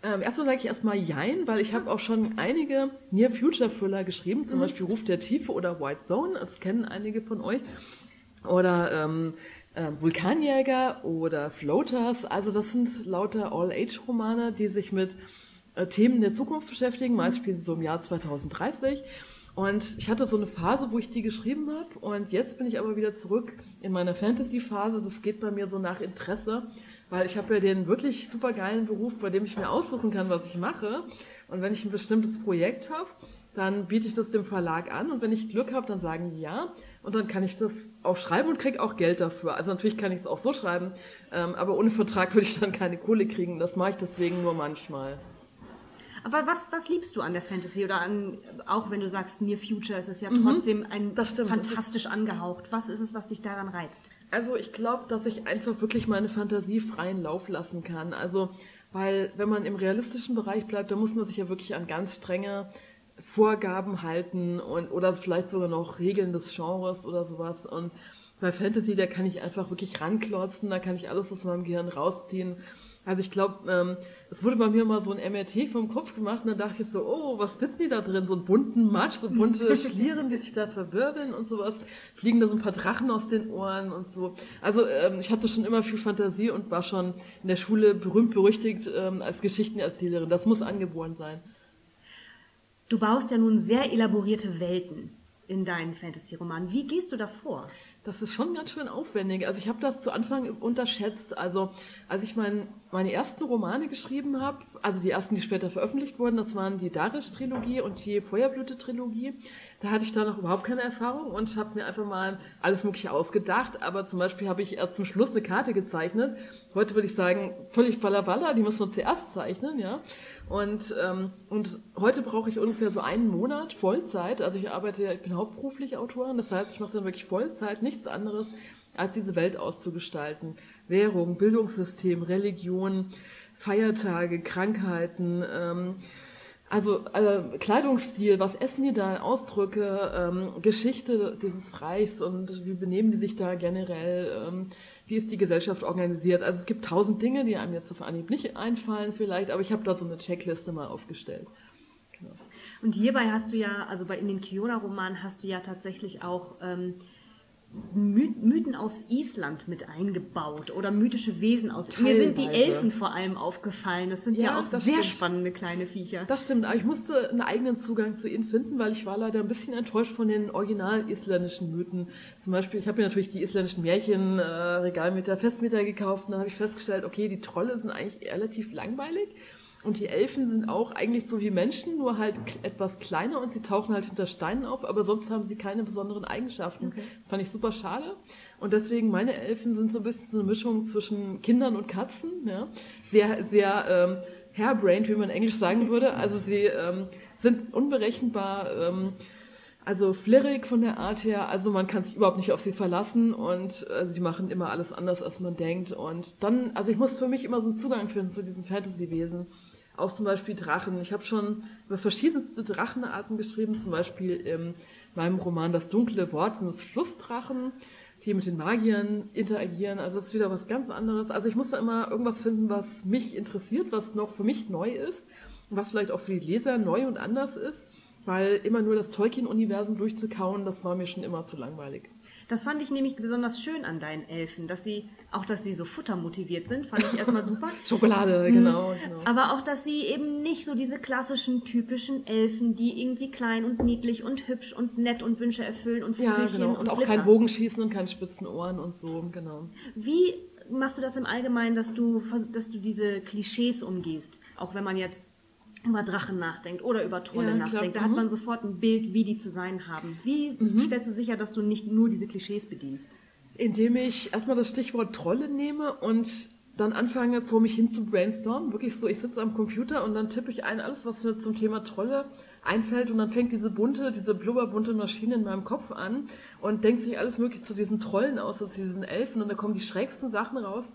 Ähm, erstmal sage ich erstmal Jein, weil ich habe auch schon einige Near-Future-Thriller geschrieben, zum mhm. Beispiel Ruf der Tiefe oder White Zone, das kennen einige von euch. Oder ähm, äh, Vulkanjäger oder Floaters. Also das sind lauter All-Age-Romane, die sich mit äh, Themen der Zukunft beschäftigen. Meist spielen sie so im Jahr 2030. Und ich hatte so eine Phase, wo ich die geschrieben habe. Und jetzt bin ich aber wieder zurück in meiner Fantasy-Phase. Das geht bei mir so nach Interesse. Weil ich habe ja den wirklich super geilen Beruf, bei dem ich mir aussuchen kann, was ich mache. Und wenn ich ein bestimmtes Projekt habe, dann biete ich das dem Verlag an und wenn ich Glück habe, dann sagen die ja und dann kann ich das auch schreiben und kriege auch Geld dafür. Also natürlich kann ich es auch so schreiben, ähm, aber ohne Vertrag würde ich dann keine Kohle kriegen. Das mache ich deswegen nur manchmal. Aber was, was liebst du an der Fantasy oder an, auch wenn du sagst Near Future, ist es ja mhm. trotzdem ein fantastisch angehaucht. Was ist es, was dich daran reizt? Also ich glaube, dass ich einfach wirklich meine Fantasie freien Lauf lassen kann. Also, weil wenn man im realistischen Bereich bleibt, dann muss man sich ja wirklich an ganz strenge Vorgaben halten und oder vielleicht sogar noch Regeln des Genres oder sowas. Und bei Fantasy, da kann ich einfach wirklich ranklotzen, da kann ich alles aus meinem Gehirn rausziehen. Also ich glaube, ähm, es wurde bei mir mal so ein MRT vom Kopf gemacht und dann dachte ich so, oh, was finden die da drin? So einen bunten Matsch, so bunte Schlieren, die sich da verwirbeln und sowas. Fliegen da so ein paar Drachen aus den Ohren und so. Also ähm, ich hatte schon immer viel Fantasie und war schon in der Schule berühmt berüchtigt ähm, als Geschichtenerzählerin. Das muss angeboren sein. Du baust ja nun sehr elaborierte Welten in deinen Fantasy-Romanen. Wie gehst du da vor? Das ist schon ganz schön aufwendig. Also ich habe das zu Anfang unterschätzt. Also als ich mein, meine ersten Romane geschrieben habe, also die ersten, die später veröffentlicht wurden, das waren die Darisch-Trilogie und die Feuerblüte-Trilogie. Da hatte ich da noch überhaupt keine Erfahrung und habe mir einfach mal alles Mögliche ausgedacht. Aber zum Beispiel habe ich erst zum Schluss eine Karte gezeichnet. Heute würde ich sagen, völlig ballerballer, die muss man zuerst zeichnen, ja. Und, ähm, und heute brauche ich ungefähr so einen Monat Vollzeit. Also ich arbeite, ich bin hauptberuflich Autorin, das heißt, ich mache dann wirklich Vollzeit, nichts anderes, als diese Welt auszugestalten. Währung, Bildungssystem, Religion, Feiertage, Krankheiten, ähm, also äh, Kleidungsstil, was essen die da, Ausdrücke, ähm, Geschichte dieses Reichs und wie benehmen die sich da generell, ähm, wie ist die Gesellschaft organisiert. Also es gibt tausend Dinge, die einem jetzt auf Anhieb nicht einfallen vielleicht, aber ich habe da so eine Checkliste mal aufgestellt. Genau. Und hierbei hast du ja, also bei in den Kiona-Romanen hast du ja tatsächlich auch ähm, Mythen aus Island mit eingebaut oder mythische Wesen aus. Teilweise. Mir sind die Elfen vor allem aufgefallen. Das sind ja, ja auch sehr stimmt. spannende kleine Viecher. Das stimmt, aber ich musste einen eigenen Zugang zu ihnen finden, weil ich war leider ein bisschen enttäuscht von den original isländischen Mythen. Zum Beispiel, ich habe mir natürlich die isländischen Märchen äh, Regalmeter, Festmeter gekauft und dann habe ich festgestellt, okay, die Trolle sind eigentlich relativ langweilig. Und die Elfen sind auch eigentlich so wie Menschen, nur halt etwas kleiner und sie tauchen halt hinter Steinen auf, aber sonst haben sie keine besonderen Eigenschaften. Okay. Fand ich super schade. Und deswegen, meine Elfen sind so ein bisschen so eine Mischung zwischen Kindern und Katzen. Ja? Sehr, sehr ähm, hairbrained, wie man in Englisch sagen würde. Also sie ähm, sind unberechenbar, ähm, also flirrig von der Art her. Also man kann sich überhaupt nicht auf sie verlassen und äh, sie machen immer alles anders, als man denkt. Und dann, also ich muss für mich immer so einen Zugang finden zu diesen Fantasy-Wesen. Auch zum Beispiel Drachen. Ich habe schon über verschiedenste Drachenarten geschrieben, zum Beispiel in meinem Roman Das dunkle Wort sind es Flussdrachen, die mit den Magiern interagieren. Also es ist wieder was ganz anderes. Also ich muss da immer irgendwas finden, was mich interessiert, was noch für mich neu ist und was vielleicht auch für die Leser neu und anders ist, weil immer nur das Tolkien-Universum durchzukauen, das war mir schon immer zu langweilig. Das fand ich nämlich besonders schön an deinen Elfen, dass sie, auch dass sie so futtermotiviert sind, fand ich erstmal super. Schokolade, mhm. genau, genau. Aber auch, dass sie eben nicht so diese klassischen, typischen Elfen, die irgendwie klein und niedlich und hübsch und nett und Wünsche erfüllen und Vögelchen ja, genau. und, und auch Glitter. kein Bogenschießen und keine spitzen Ohren und so, genau. Wie machst du das im Allgemeinen, dass du, dass du diese Klischees umgehst? Auch wenn man jetzt über Drachen nachdenkt oder über Trolle ja, nachdenkt. Da mhm. hat man sofort ein Bild, wie die zu sein haben. Wie mhm. stellst du sicher, dass du nicht nur diese Klischees bedienst? Indem ich erstmal das Stichwort Trolle nehme und dann anfange, vor mich hin zu brainstormen. Wirklich so, ich sitze am Computer und dann tippe ich ein, alles, was mir zum Thema Trolle einfällt und dann fängt diese bunte, diese blubberbunte Maschine in meinem Kopf an und denkt sich alles mögliche zu diesen Trollen aus, zu diesen Elfen und da kommen die schrägsten Sachen raus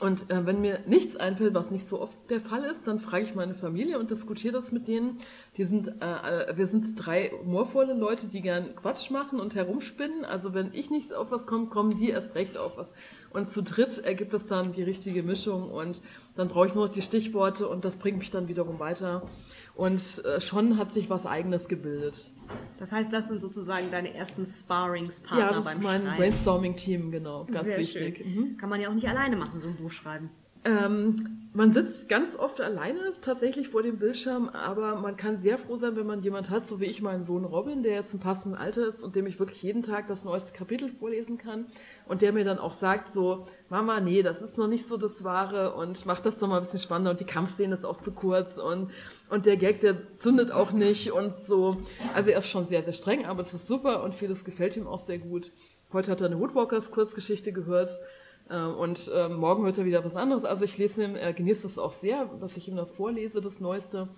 und äh, wenn mir nichts einfällt, was nicht so oft der Fall ist, dann frage ich meine Familie und diskutiere das mit denen. Die sind, äh, äh, wir sind drei humorvolle Leute, die gern Quatsch machen und herumspinnen. Also wenn ich nicht auf was komme, kommen die erst recht auf was. Und zu dritt ergibt es dann die richtige Mischung und dann brauche ich nur noch die Stichworte und das bringt mich dann wiederum weiter. Und äh, schon hat sich was Eigenes gebildet. Das heißt, das sind sozusagen deine ersten Sparringspartner ja, das beim ist mein Brainstorming-Team, genau, ganz Sehr wichtig. Mhm. Kann man ja auch nicht alleine machen, so ein Buch schreiben. Ähm, man sitzt ganz oft alleine tatsächlich vor dem Bildschirm, aber man kann sehr froh sein, wenn man jemand hat, so wie ich meinen Sohn Robin, der jetzt im passenden Alter ist und dem ich wirklich jeden Tag das neueste Kapitel vorlesen kann und der mir dann auch sagt so, Mama, nee, das ist noch nicht so das Wahre und mach das doch mal ein bisschen spannender und die Kampfszene ist auch zu kurz und, und der Gag, der zündet auch nicht und so. Also er ist schon sehr, sehr streng, aber es ist super und vieles gefällt ihm auch sehr gut. Heute hat er eine Woodwalkers Kurzgeschichte gehört und äh, morgen hört er wieder was anderes. Also ich lese ihm, er genießt es auch sehr, dass ich ihm das vorlese, das Neueste.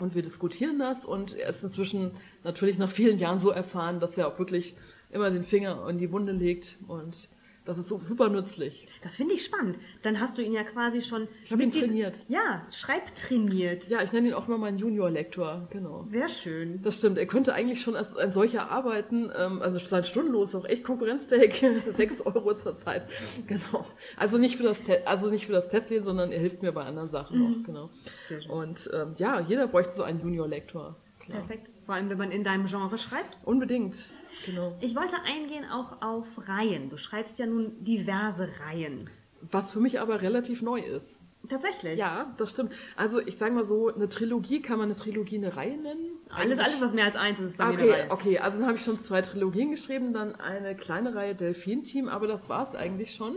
Und wir diskutieren das und er ist inzwischen natürlich nach vielen Jahren so erfahren, dass er auch wirklich immer den Finger in die Wunde legt und Das ist so super nützlich. Das finde ich spannend. Dann hast du ihn ja quasi schon. Ich habe ihn trainiert. Ja, schreibtrainiert. Ja, ich nenne ihn auch immer meinen Junior-Lektor, genau. Sehr schön. Das stimmt, er könnte eigentlich schon als ein solcher arbeiten, ähm, also sein Stundenlohn ist auch echt konkurrenzfähig, 6 Euro zur Zeit, genau. Also nicht für das, Te also nicht für das Testlesen, sondern er hilft mir bei anderen Sachen auch, genau. Mhm. Sehr schön. Und ähm, ja, jeder bräuchte so einen Junior-Lektor. Perfekt. Vor allem, wenn man in deinem Genre schreibt. Unbedingt, genau. Ich wollte eingehen auch auf Reihen. Du schreibst ja nun diverse Reihen. Was für mich aber relativ neu ist. Tatsächlich. Ja, das stimmt. Also ich sage mal so, eine Trilogie, kann man eine Trilogie eine Reihe nennen? Alles, Eigentlich- alles, was mehr als eins ist, ist bei mir eine Okay, Reihe. okay, also dann habe ich schon zwei Trilogien geschrieben, dann eine kleine Reihe Delfin-Team, aber das war's eigentlich schon.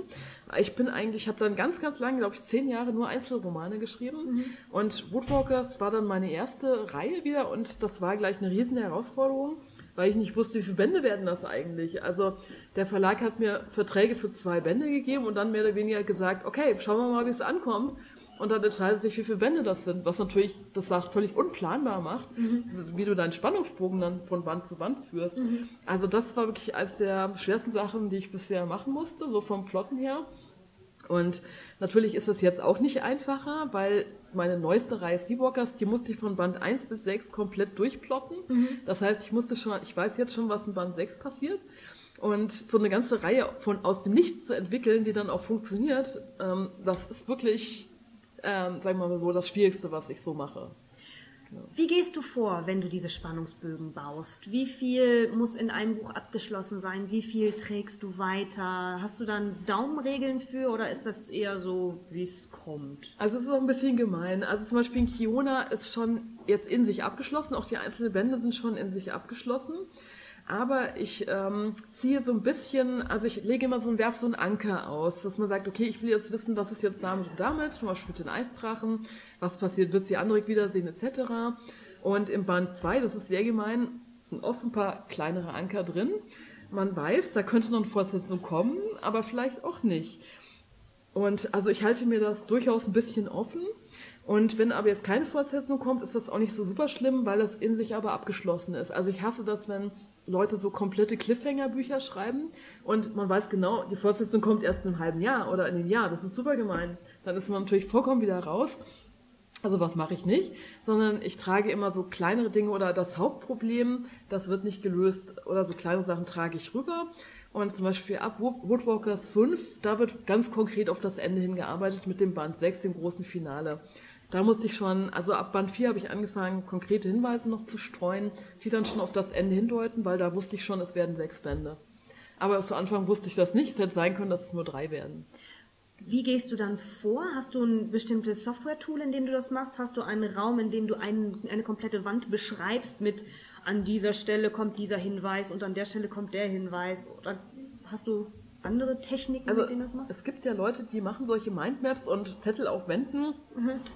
Ich bin eigentlich, ich habe dann ganz, ganz lange, glaube ich, zehn Jahre nur Einzelromane geschrieben und Woodwalkers war dann meine erste Reihe wieder und das war gleich eine riesen Herausforderung, weil ich nicht wusste, wie viele Bände werden das eigentlich. Also der Verlag hat mir Verträge für zwei Bände gegeben und dann mehr oder weniger gesagt, okay, schauen wir mal, wie es ankommt. Und dann entscheidet sich, wie viele Bände das sind, was natürlich das sagt völlig unplanbar macht, wie du deinen Spannungsbogen dann von Band zu Band führst. Also das war wirklich eines der schwersten Sachen, die ich bisher machen musste, so vom Plotten her. Und natürlich ist es jetzt auch nicht einfacher, weil meine neueste Reihe Seawalkers, die musste ich von Band 1 bis 6 komplett durchplotten. Das heißt, ich musste schon, ich weiß jetzt schon, was in Band 6 passiert. Und so eine ganze Reihe von aus dem Nichts zu entwickeln, die dann auch funktioniert, ähm, das ist wirklich, ähm, sagen wir mal so, das Schwierigste, was ich so mache. Wie gehst du vor, wenn du diese Spannungsbögen baust? Wie viel muss in einem Buch abgeschlossen sein? Wie viel trägst du weiter? Hast du dann Daumenregeln für oder ist das eher so, wie es kommt? Also es ist auch ein bisschen gemein. Also zum Beispiel in Kiona ist schon jetzt in sich abgeschlossen, auch die einzelnen Bände sind schon in sich abgeschlossen. Aber ich ähm, ziehe so ein bisschen, also ich lege immer so und werfe so einen Anker aus, dass man sagt, okay, ich will jetzt wissen, was ist jetzt damit und damit, zum Beispiel mit den Eisdrachen, was passiert, wird sie Andrik wiedersehen, etc. Und im Band 2, das ist sehr gemein, sind oft ein paar kleinere Anker drin. Man weiß, da könnte noch eine Fortsetzung kommen, aber vielleicht auch nicht. Und also ich halte mir das durchaus ein bisschen offen. Und wenn aber jetzt keine Fortsetzung kommt, ist das auch nicht so super schlimm, weil das in sich aber abgeschlossen ist. Also ich hasse das, wenn Leute so komplette Cliffhanger-Bücher schreiben und man weiß genau, die Fortsetzung kommt erst in einem halben Jahr oder in einem Jahr. Das ist super gemein. Dann ist man natürlich vollkommen wieder raus. Also was mache ich nicht, sondern ich trage immer so kleinere Dinge oder das Hauptproblem, das wird nicht gelöst oder so kleine Sachen trage ich rüber. Und zum Beispiel ab Wood- Woodwalkers 5, da wird ganz konkret auf das Ende hingearbeitet mit dem Band 6, dem großen Finale. Da musste ich schon, also ab Band 4 habe ich angefangen, konkrete Hinweise noch zu streuen, die dann schon auf das Ende hindeuten, weil da wusste ich schon, es werden sechs Bände. Aber zu Anfang wusste ich das nicht, es hätte sein können, dass es nur drei werden. Wie gehst du dann vor? Hast du ein bestimmtes Software-Tool, in dem du das machst? Hast du einen Raum, in dem du ein, eine komplette Wand beschreibst mit an dieser Stelle kommt dieser Hinweis und an der Stelle kommt der Hinweis? Oder hast du andere Techniken, Also mit denen du das machst? es gibt ja Leute, die machen solche Mindmaps und Zettel auf Wänden.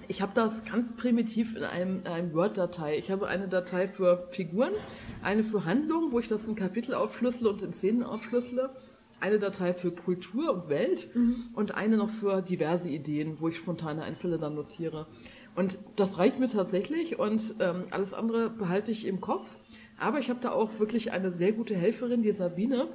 Ich habe das ganz primitiv in einem, in einem Word-Datei. Ich habe eine Datei für Figuren, eine für Handlungen, wo ich das in Kapitel aufschlüssele und in Szenen aufschlüssele, eine Datei für Kultur und Welt und eine noch für diverse Ideen, wo ich spontane Einfälle dann notiere. Und das reicht mir tatsächlich und ähm, alles andere behalte ich im Kopf. Aber ich habe da auch wirklich eine sehr gute Helferin, die Sabine,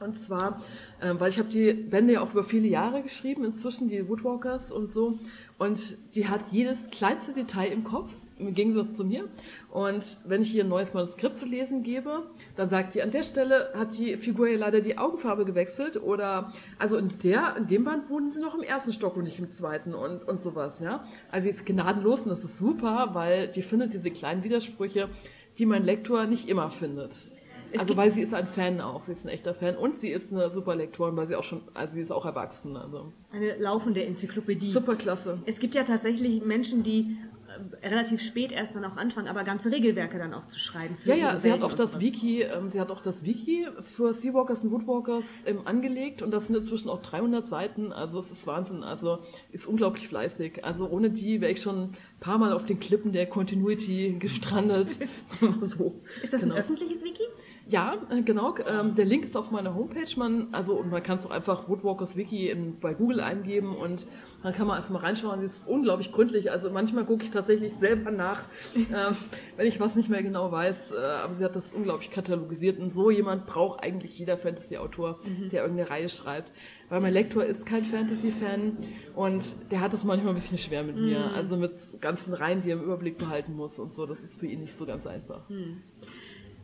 und zwar, äh, weil ich habe die Bände ja auch über viele Jahre geschrieben, inzwischen die Woodwalkers und so. Und die hat jedes kleinste Detail im Kopf, im Gegensatz zu mir. Und wenn ich ihr ein neues Manuskript zu lesen gebe, dann sagt die, an der Stelle hat die Figur ja leider die Augenfarbe gewechselt. Oder, also in der, in dem Band wohnen sie noch im ersten Stock und nicht im zweiten und, und sowas, ja. Also sie ist gnadenlos und das ist super, weil die findet diese kleinen Widersprüche, die mein Lektor nicht immer findet. also gibt- weil sie ist ein Fan auch, sie ist ein echter Fan und sie ist eine super Lektorin, weil sie auch schon, also sie ist auch erwachsen, also Eine laufende Enzyklopädie. super klasse. Es gibt ja tatsächlich Menschen, die relativ spät erst dann auch anfangen, aber ganze Regelwerke dann auch zu schreiben. Ja, ja, sie hat auch das sowas. Wiki, ähm, sie hat auch das Wiki für Seawalkers und Woodwalkers ähm, angelegt und das sind inzwischen auch 300 Seiten, also es ist Wahnsinn, also ist unglaublich fleißig. Also ohne die wäre ich schon ein paar Mal auf den Klippen der Continuity gestrandet. so. Ist das Genau. ein öffentliches Wiki? Ja, äh, genau. Ähm, der Link ist auf meiner Homepage. Man, also und man kann es auch einfach Woodwalkers Wiki in, bei Google eingeben und dann kann man einfach mal reinschauen. Das ist unglaublich gründlich. Also manchmal gucke ich tatsächlich selber nach, äh, wenn ich was nicht mehr genau weiß. Äh, aber sie hat das unglaublich katalogisiert. Und so jemand braucht eigentlich jeder Fantasy-Autor, mhm. der irgendeine Reihe schreibt. Weil mein Lektor ist kein Fantasy-Fan und der hat das manchmal ein bisschen schwer mit mhm. mir. Also mit ganzen Reihen, die er im Überblick behalten muss und so. Das ist für ihn nicht so ganz einfach. Mhm.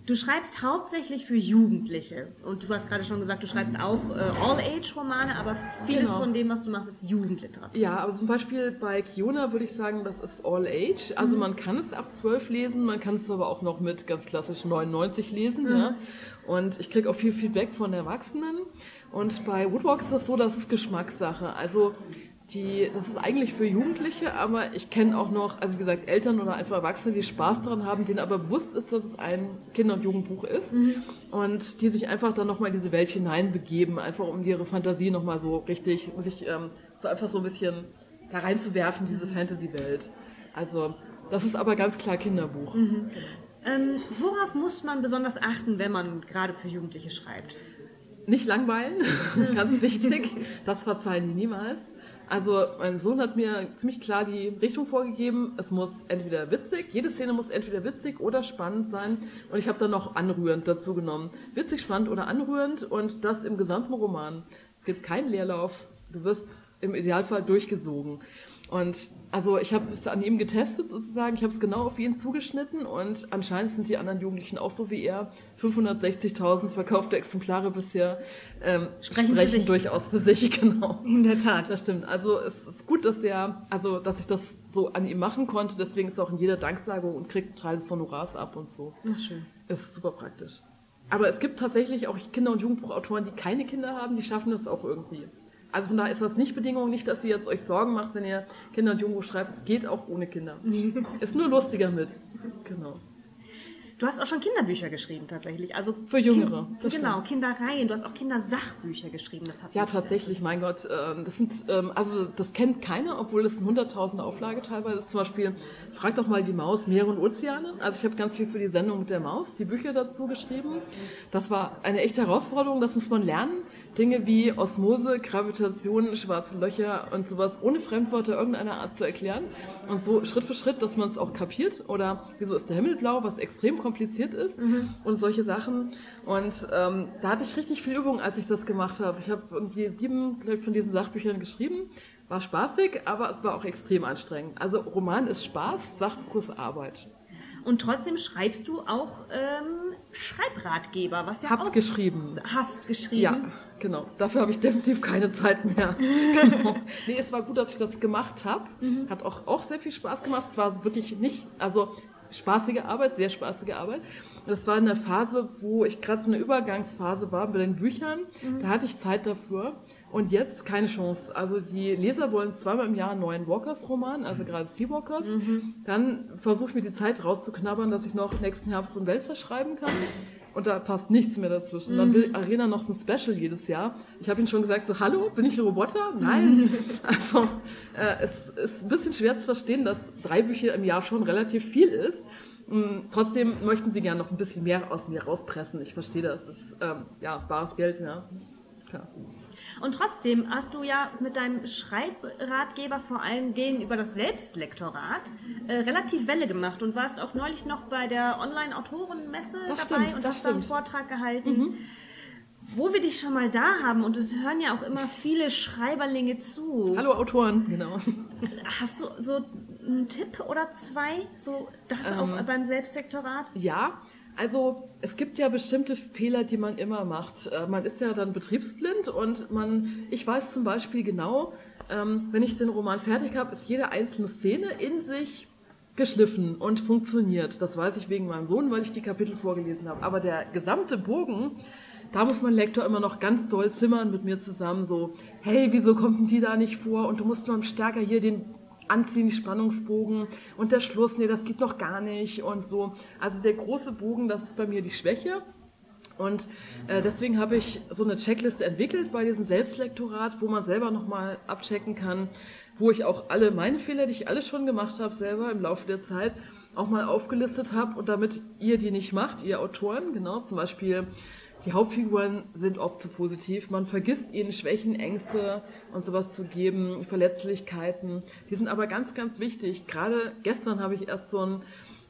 Du schreibst hauptsächlich für Jugendliche und du hast gerade schon gesagt, du schreibst auch äh, All-Age-Romane, aber vieles genau. von dem, was du machst, ist Jugendliteratur. Ja, aber zum Beispiel bei Kiona würde ich sagen, das ist All-Age. Also mhm. man kann es ab 12 lesen, man kann es aber auch noch mit ganz klassisch 99 lesen. Mhm. Ja. Und ich kriege auch viel Feedback von Erwachsenen. Und bei Woodwalk ist das so, das ist Geschmackssache. Also die, das ist eigentlich für Jugendliche, aber ich kenne auch noch, also wie gesagt, Eltern oder einfach Erwachsene, die Spaß daran haben, denen aber bewusst ist, dass es ein Kinder- und Jugendbuch ist mhm. und die sich einfach dann nochmal in diese Welt hineinbegeben, einfach um ihre Fantasie nochmal so richtig, sich ähm, so einfach so ein bisschen da reinzuwerfen, diese Fantasy-Welt. Also, das ist aber ganz klar Kinderbuch. Mhm. Ähm, worauf muss man besonders achten, wenn man gerade für Jugendliche schreibt? Nicht langweilen, ganz wichtig. Das verzeihen die niemals. Also mein Sohn hat mir ziemlich klar die Richtung vorgegeben. Es muss entweder witzig, jede Szene muss entweder witzig oder spannend sein. Und ich habe dann noch anrührend dazu genommen. Witzig, spannend oder anrührend und das im gesamten Roman. Es gibt keinen Leerlauf. Du wirst im Idealfall durchgesogen. Und also ich habe es an ihm getestet sozusagen, ich habe es genau auf ihn zugeschnitten und anscheinend sind die anderen Jugendlichen auch so wie er. 560.000 verkaufte Exemplare bisher ähm, sprechen, sprechen für durchaus für sich, genau. In der Tat. Das stimmt. Also es ist gut, dass er, also dass ich das so an ihm machen konnte, deswegen ist er auch in jeder Danksagung und kriegt einen Teil des Honorars ab und so. Ach, schön. ist super praktisch. Aber es gibt tatsächlich auch Kinder- und Jugendbuchautoren, die keine Kinder haben, die schaffen das auch irgendwie. Also von daher ist das nicht Bedingung, nicht, dass ihr jetzt euch Sorgen macht, wenn ihr Kinder und Jungbuch schreibt. Es geht auch ohne Kinder. ist nur lustiger mit. Genau. Du hast auch schon Kinderbücher geschrieben tatsächlich. Also für Jüngere. Kind, genau, stimmt. Kinderreihen. Du hast auch Kindersachbücher geschrieben. Das hat ja, tatsächlich, mein Gott. Ähm, das sind, ähm, also das kennt keiner, obwohl es eine hunderttausende Auflage teilweise ist. Zum Beispiel, frag doch mal die Maus, Meere und Ozeane. Also ich habe ganz viel für die Sendung mit der Maus, die Bücher dazu geschrieben. Das war eine echte Herausforderung, das muss man lernen. Dinge wie Osmose, Gravitation, schwarze Löcher und sowas ohne Fremdwörter irgendeiner Art zu erklären. Und so Schritt für Schritt, dass man es auch kapiert. Oder wieso ist der Himmel blau, was extrem kompliziert ist. Mhm. Und solche Sachen. Und ähm, da hatte ich richtig viel Übung, als ich das gemacht habe. Ich habe irgendwie sieben von diesen Sachbüchern geschrieben. War spaßig, aber es war auch extrem anstrengend. Also Roman ist Spaß, Sachbuch ist Arbeit. Und trotzdem schreibst du auch ähm, Schreibratgeber, was ja Hab auch geschrieben. Hast geschrieben. Ja, genau. Dafür habe ich definitiv keine Zeit mehr. genau. Nee, es war gut, dass ich das gemacht habe. Mhm. Hat auch, auch sehr viel Spaß gemacht. Es war wirklich nicht, also spaßige Arbeit, sehr spaßige Arbeit. Das war in der Phase, wo ich gerade so eine Übergangsphase war bei den Büchern. Mhm. Da hatte ich Zeit dafür. Und jetzt keine Chance. Also die Leser wollen zweimal im Jahr einen neuen Walkers-Roman, also gerade Seawalkers. Mhm. Dann versuche ich mir die Zeit rauszuknabbern, dass ich noch nächsten Herbst so einen Wälzer schreiben kann. Und da passt nichts mehr dazwischen. Mhm. Dann will Arena noch so ein Special jedes Jahr. Ich habe ihnen schon gesagt, so, hallo, bin ich ein Roboter? Nein. Mhm. Also äh, es ist ein bisschen schwer zu verstehen, dass drei Bücher im Jahr schon relativ viel ist. Mm, trotzdem möchten sie gerne noch ein bisschen mehr aus mir rauspressen. Ich verstehe das. Das ist ähm, ja bares Geld, ja. Klar. Und trotzdem hast du ja mit deinem Schreibratgeber vor allem Dingen über das Selbstlektorat äh, relativ Welle gemacht und warst auch neulich noch bei der Online-Autorenmesse dabei stimmt, und hast da einen Vortrag gehalten. Mhm. Wo wir dich schon mal da haben, und es hören ja auch immer viele Schreiberlinge zu. Hallo Autoren, genau. Hast du so einen Tipp oder zwei, so das ähm, auch beim Selbstlektorat? Ja, also es gibt ja bestimmte Fehler, die man immer macht. Äh, man ist ja dann betriebsblind und man, ich weiß zum Beispiel genau, ähm, wenn ich den Roman fertig habe, ist jede einzelne Szene in sich geschliffen und funktioniert. Das weiß ich wegen meinem Sohn, weil ich die Kapitel vorgelesen habe. Aber der gesamte Bogen, da muss mein Lektor immer noch ganz doll zimmern mit mir zusammen, so, hey, wieso kommt denn die da nicht vor? Und du musst mal stärker hier den anziehen, die Spannungsbogen und der Schluss, nee, das geht noch gar nicht und so. Also der große Bogen, das ist bei mir die Schwäche. Und äh, deswegen habe ich so eine Checkliste entwickelt bei diesem Selbstlektorat, wo man selber nochmal abchecken kann, wo ich auch alle meine Fehler, die ich alle schon gemacht habe, selber im Laufe der Zeit, auch mal aufgelistet habe und damit ihr die nicht macht, ihr Autoren, genau, zum Beispiel die Hauptfiguren sind oft zu positiv. Man vergisst ihnen Schwächen, Ängste und sowas zu geben, Verletzlichkeiten. Die sind aber ganz, ganz wichtig. Gerade gestern habe ich erst so ein,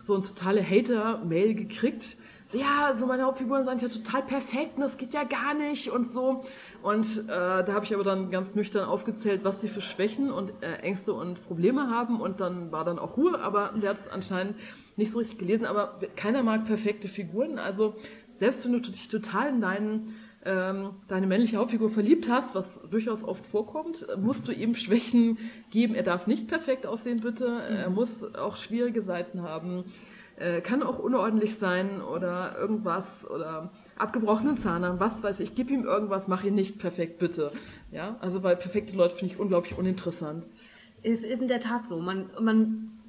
so ein totale Hater-Mail gekriegt. Ja, so meine Hauptfiguren sind ja total perfekt und das geht ja gar nicht und so. Und äh, da habe ich aber dann ganz nüchtern aufgezählt, was sie für Schwächen und äh, Ängste und Probleme haben und dann war dann auch Ruhe, aber der hat es anscheinend nicht so richtig gelesen. Aber keiner mag perfekte Figuren, also selbst wenn du dich total in deinen, ähm, deine männliche Hauptfigur verliebt hast, was durchaus oft vorkommt, musst du ihm Schwächen geben. Er darf nicht perfekt aussehen, bitte. Er muss auch schwierige Seiten haben. Äh, kann auch unordentlich sein oder irgendwas oder abgebrochenen Zahn haben, was weiß ich. Gib ihm irgendwas, mach ihn nicht perfekt, bitte. Ja, also weil perfekte Leute finde ich unglaublich uninteressant. Es ist in der Tat so. Man, man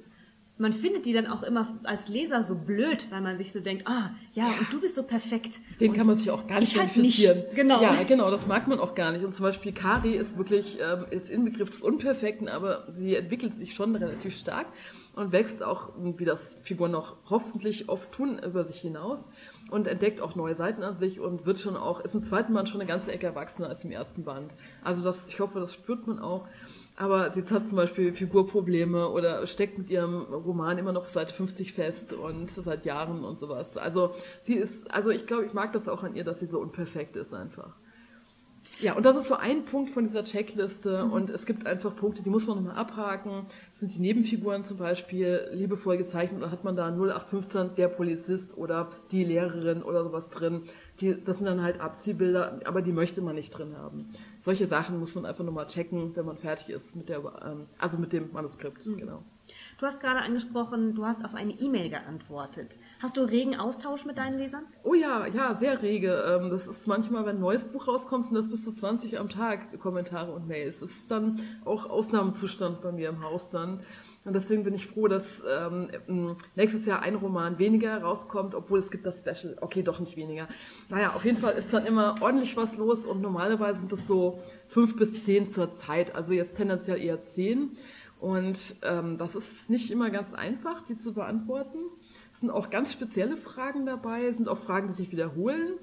man findet die dann auch immer als Leser so blöd, weil man sich so denkt, ah, ja, ja. und du bist so perfekt. Den und kann man sich auch gar nicht identifizieren. Halt genau. Ja, genau, das mag man auch gar nicht. Und zum Beispiel Kari ist wirklich, ähm, ist Inbegriff des Unperfekten, aber sie entwickelt sich schon relativ stark und wächst auch, wie das Figuren noch hoffentlich oft tun, über sich hinaus und entdeckt auch neue Seiten an sich und wird schon auch, ist im zweiten Band schon eine ganze Ecke erwachsener als im ersten Band. Also das, ich hoffe, das spürt man auch. Aber sie hat zum Beispiel Figurprobleme oder steckt mit ihrem Roman immer noch Seite 50 fest und seit Jahren und sowas. Also sie ist, also ich glaube, ich mag das auch an ihr, dass sie so unperfekt ist einfach. Ja, und das ist so ein Punkt von dieser Checkliste mhm. und es gibt einfach Punkte, die muss man nochmal abhaken. Das sind die Nebenfiguren zum Beispiel liebevoll gezeichnet oder hat man da 0815 der Polizist oder die Lehrerin oder sowas drin. Die, das sind dann halt Abziehbilder, aber die möchte man nicht drin haben. Solche Sachen muss man einfach nochmal checken, wenn man fertig ist mit der, ähm, also mit dem Manuskript, mhm. genau. Du hast gerade angesprochen, du hast auf eine E-Mail geantwortet. Hast du regen Austausch mit deinen Lesern? Oh ja, ja, sehr rege. Ähm, das ist manchmal, wenn ein neues Buch rauskommt, sind das bis zu 20 am Tag Kommentare und Mails. Das ist dann auch Ausnahmezustand bei mir im Haus dann. Und deswegen bin ich froh, dass ähm, nächstes Jahr ein Roman weniger rauskommt, obwohl es gibt das Special. Okay, doch nicht weniger. Naja, auf jeden Fall ist dann immer ordentlich was los und normalerweise sind es so fünf bis zehn zur Zeit. Also jetzt tendenziell eher zehn. Und ähm, das ist nicht immer ganz einfach, die zu beantworten. Es sind auch ganz spezielle Fragen dabei, es sind auch Fragen, die sich wiederholen.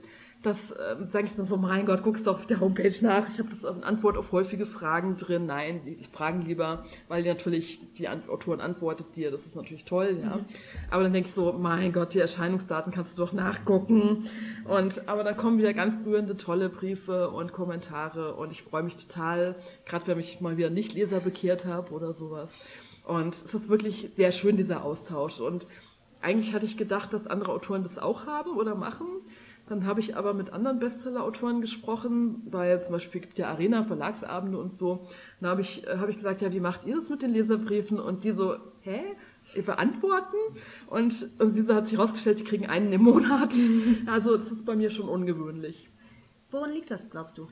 Das äh, sage ich dann so, mein Gott, guckst du auf der Homepage nach. Ich habe das als Antwort auf häufige Fragen drin. Nein, die, die fragen lieber, weil natürlich die Autoren antwortet dir. Das ist natürlich toll, ja. Mhm. Aber dann denke ich so, mein Gott, die Erscheinungsdaten kannst du doch nachgucken. Und aber dann kommen wieder ganz rührende, tolle Briefe und Kommentare und ich freue mich total, gerade wenn ich mal wieder nicht Leser bekehrt habe oder sowas. Und es ist wirklich sehr schön dieser Austausch und eigentlich hatte ich gedacht, dass andere Autoren das auch haben oder machen. Dann habe ich aber mit anderen Bestseller-Autoren gesprochen, weil zum Beispiel gibt ja Arena Verlagsabende und so. Dann habe ich, äh, hab ich gesagt, ja, wie macht ihr das mit den Leserbriefen? Und die so, hä? Beantworten? Und, und sie hat sich herausgestellt, die kriegen einen im Monat. Also das ist bei mir schon ungewöhnlich. Woran liegt das, glaubst du?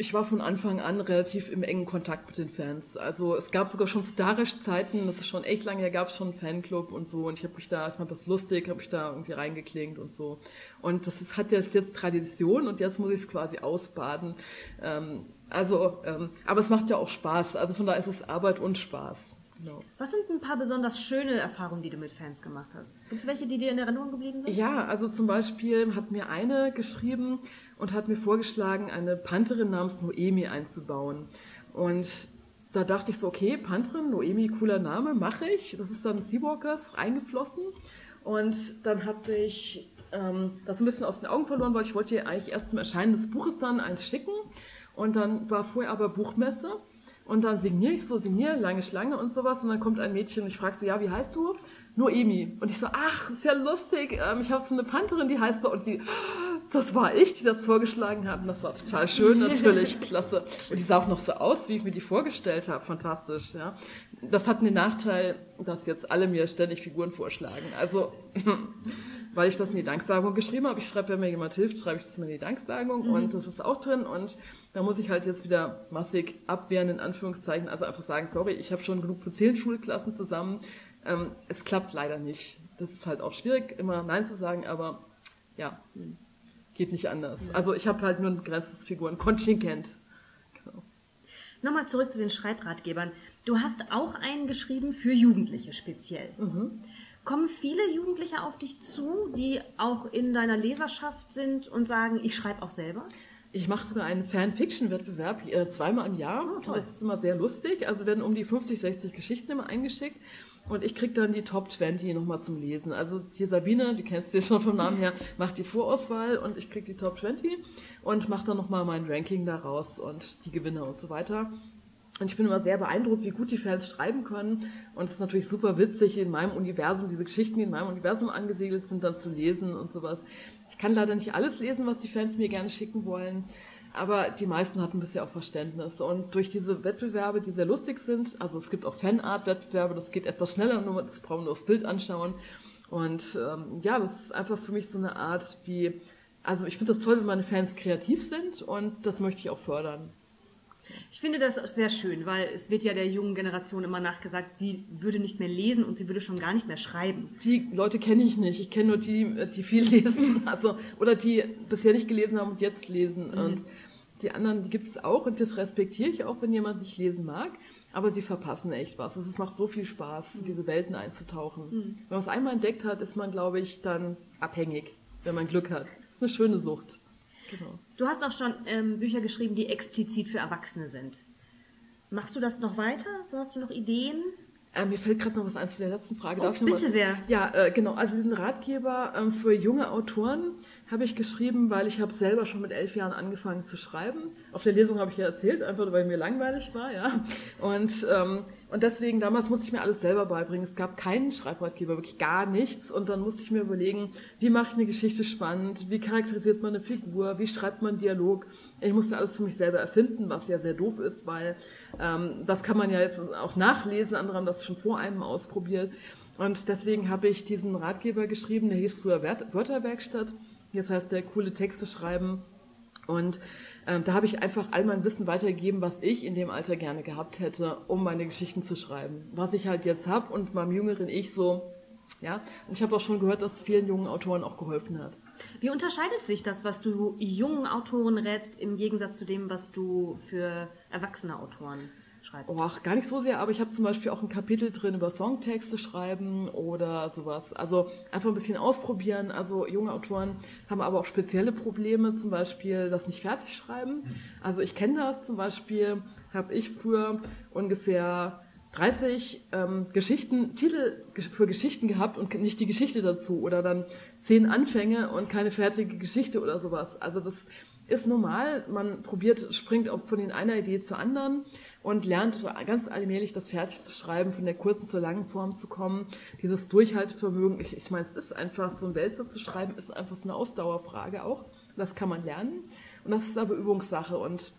Ich war von Anfang an relativ im engen Kontakt mit den Fans. Also es gab sogar schon Starisch-Zeiten, das ist schon echt lange her, gab es schon einen Fanclub und so. Und ich habe mich da, ich fand das lustig, habe mich da irgendwie reingeklingt und so. Und das ist, hat jetzt, jetzt Tradition und jetzt muss ich es quasi ausbaden. Ähm, also, ähm, aber es macht ja auch Spaß. Also von daher ist es Arbeit und Spaß. Genau. Was sind ein paar besonders schöne Erfahrungen, die du mit Fans gemacht hast? Gibt es welche, die dir in Erinnerung geblieben sind? Ja, also zum Beispiel hat mir eine geschrieben und hat mir vorgeschlagen, eine Pantherin namens Noemi einzubauen. Und da dachte ich so, okay, Pantherin, Noemi, cooler Name, mache ich. Das ist dann Seawalkers reingeflossen. Und dann habe ich ähm, das ein bisschen aus den Augen verloren, weil ich wollte ihr eigentlich erst zum Erscheinen des Buches dann eins schicken. Und dann war vorher aber Buchmesse. Und dann signiere ich so, signiere, lange Schlange und sowas. Und dann kommt ein Mädchen und ich frage sie, ja, wie heißt du? Noemi. Und ich so, ach, ist ja lustig. Ähm, ich habe so eine Pantherin, die heißt so. Und die, das war ich, die das vorgeschlagen hat. Und das war total schön, natürlich, klasse. Und die sah auch noch so aus, wie ich mir die vorgestellt habe. Fantastisch, ja. Das hat den Nachteil, dass jetzt alle mir ständig Figuren vorschlagen. Also, weil ich das in die Danksagung geschrieben habe. Ich schreibe, wenn mir jemand hilft, schreibe ich das in die Danksagung. Mhm. Und das ist auch drin. Und da muss ich halt jetzt wieder massig abwehren, in Anführungszeichen. Also einfach sagen, sorry, ich habe schon genug für zehn Schulklassen zusammen. Ähm, es klappt leider nicht. Das ist halt auch schwierig, immer Nein zu sagen, aber ja, geht nicht anders. Ja. Also ich habe halt nur ein begrenztes Figurenkontingent. Genau. Nochmal zurück zu den Schreibratgebern. Du hast auch einen geschrieben für Jugendliche speziell. Mhm. Kommen viele Jugendliche auf dich zu, die auch in deiner Leserschaft sind und sagen, ich schreibe auch selber? Ich mache sogar einen Fanfiction-Wettbewerb äh, zweimal im Jahr. Oh, das ist immer sehr lustig. Also werden um die 50, 60 Geschichten immer eingeschickt. Und ich krieg dann die Top 20 nochmal zum Lesen. Also die Sabine, die kennst du ja schon vom Namen her, macht die Vorauswahl und ich krieg die Top 20 und mache dann nochmal mein Ranking daraus und die Gewinner und so weiter. Und ich bin immer sehr beeindruckt, wie gut die Fans schreiben können. Und es ist natürlich super witzig, in meinem Universum, diese Geschichten, die in meinem Universum angesiedelt sind, dann zu lesen und sowas. Ich kann leider nicht alles lesen, was die Fans mir gerne schicken wollen. Aber die meisten hatten bisher auch Verständnis. Und durch diese Wettbewerbe, die sehr lustig sind, also es gibt auch Fanart-Wettbewerbe, das geht etwas schneller, nur das brauchen nur das Bild anschauen. Und ähm, ja, das ist einfach für mich so eine Art wie, also ich finde das toll, wenn meine Fans kreativ sind und das möchte ich auch fördern. Ich finde das sehr schön, weil es wird ja der jungen Generation immer nachgesagt, sie würde nicht mehr lesen und sie würde schon gar nicht mehr schreiben. Die Leute kenne ich nicht. Ich kenne nur die, die viel lesen, also oder die bisher nicht gelesen haben und jetzt lesen. Mhm. Und die anderen die gibt es auch und das respektiere ich auch, wenn jemand nicht lesen mag. Aber sie verpassen echt was. Es macht so viel Spaß, in diese Welten einzutauchen. Mhm. Wenn man es einmal entdeckt hat, ist man, glaube ich, dann abhängig, wenn man Glück hat. Das ist eine schöne Sucht. Genau. Du hast auch schon ähm, Bücher geschrieben, die explizit für Erwachsene sind. Machst du das noch weiter? So hast du noch Ideen? Äh, mir fällt gerade noch was ein zu der letzten Frage. Oh, Darf ich bitte was? sehr. Ja, äh, genau. Also diesen Ratgeber ähm, für junge Autoren habe ich geschrieben, weil ich habe selber schon mit elf Jahren angefangen zu schreiben. Auf der Lesung habe ich ja erzählt, einfach weil mir langweilig war, ja. Und ähm, und deswegen damals musste ich mir alles selber beibringen. Es gab keinen Schreibratgeber, wirklich gar nichts. Und dann musste ich mir überlegen, wie mache ich eine Geschichte spannend, wie charakterisiert man eine Figur, wie schreibt man Dialog. Ich musste alles für mich selber erfinden, was ja sehr doof ist, weil das kann man ja jetzt auch nachlesen. Andere haben das schon vor einem ausprobiert. Und deswegen habe ich diesen Ratgeber geschrieben, der hieß früher Wörterwerkstatt. Jetzt heißt der coole Texte schreiben. Und ähm, da habe ich einfach all mein Wissen weitergegeben, was ich in dem Alter gerne gehabt hätte, um meine Geschichten zu schreiben. Was ich halt jetzt habe und meinem jüngeren Ich so, ja. Und ich habe auch schon gehört, dass es vielen jungen Autoren auch geholfen hat. Wie unterscheidet sich das, was du jungen Autoren rätst, im Gegensatz zu dem, was du für erwachsene Autoren schreibst? Ach, gar nicht so sehr, aber ich habe zum Beispiel auch ein Kapitel drin über Songtexte schreiben oder sowas. Also einfach ein bisschen ausprobieren. Also junge Autoren haben aber auch spezielle Probleme, zum Beispiel das nicht fertig schreiben. Also ich kenne das zum Beispiel, habe ich früher ungefähr 30 ähm, Geschichten, Titel für Geschichten gehabt und nicht die Geschichte dazu oder dann zehn Anfänge und keine fertige Geschichte oder sowas. Also das ist normal. Man probiert, springt auch von den einer Idee zur anderen und lernt ganz allmählich das fertig zu schreiben, von der kurzen zur langen Form zu kommen. Dieses Durchhaltevermögen, ich, ich meine, es ist einfach, so ein Wälzer zu schreiben, ist einfach so eine Ausdauerfrage auch. Das kann man lernen. Und das ist aber Übungssache und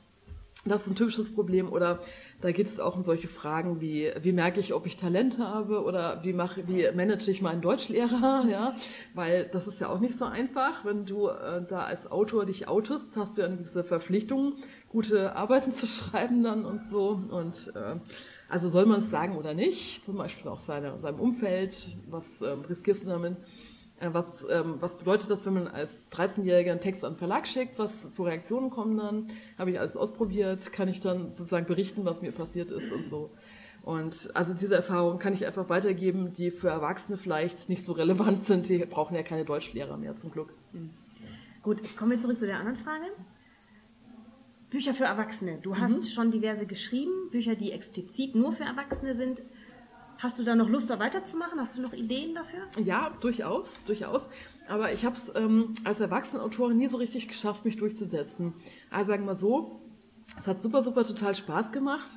das ist ein typisches Problem oder da geht es auch um solche Fragen wie, wie merke ich, ob ich Talent habe oder wie mache, wie manage ich meinen Deutschlehrer, ja, weil das ist ja auch nicht so einfach, wenn du äh, da als Autor dich outest, hast du ja eine gewisse Verpflichtung, gute Arbeiten zu schreiben dann und so. Und äh, also soll man es sagen oder nicht, zum Beispiel auch seine, seinem Umfeld, was ähm, riskierst du damit? Äh, was, ähm, was bedeutet das, wenn man als 13-Jähriger einen Text an den Verlag schickt? Was für Reaktionen kommen dann? Habe ich alles ausprobiert? Kann ich dann sozusagen berichten, was mir passiert ist und so? Und also diese Erfahrung kann ich einfach weitergeben, die für Erwachsene vielleicht nicht so relevant sind. Die brauchen ja keine Deutschlehrer mehr zum Glück. Mhm. Gut, kommen wir zurück zu der anderen Frage. Bücher für Erwachsene. Du hast mhm. schon diverse geschrieben, Bücher, die explizit nur für Erwachsene sind. Hast du da noch Lust, da weiterzumachen? Hast du noch Ideen dafür? Ja, durchaus, durchaus. Aber ich habe es ähm, als Erwachsenenautorin nie so richtig geschafft, mich durchzusetzen. Also sagen wir mal so, es hat super, super total Spaß gemacht,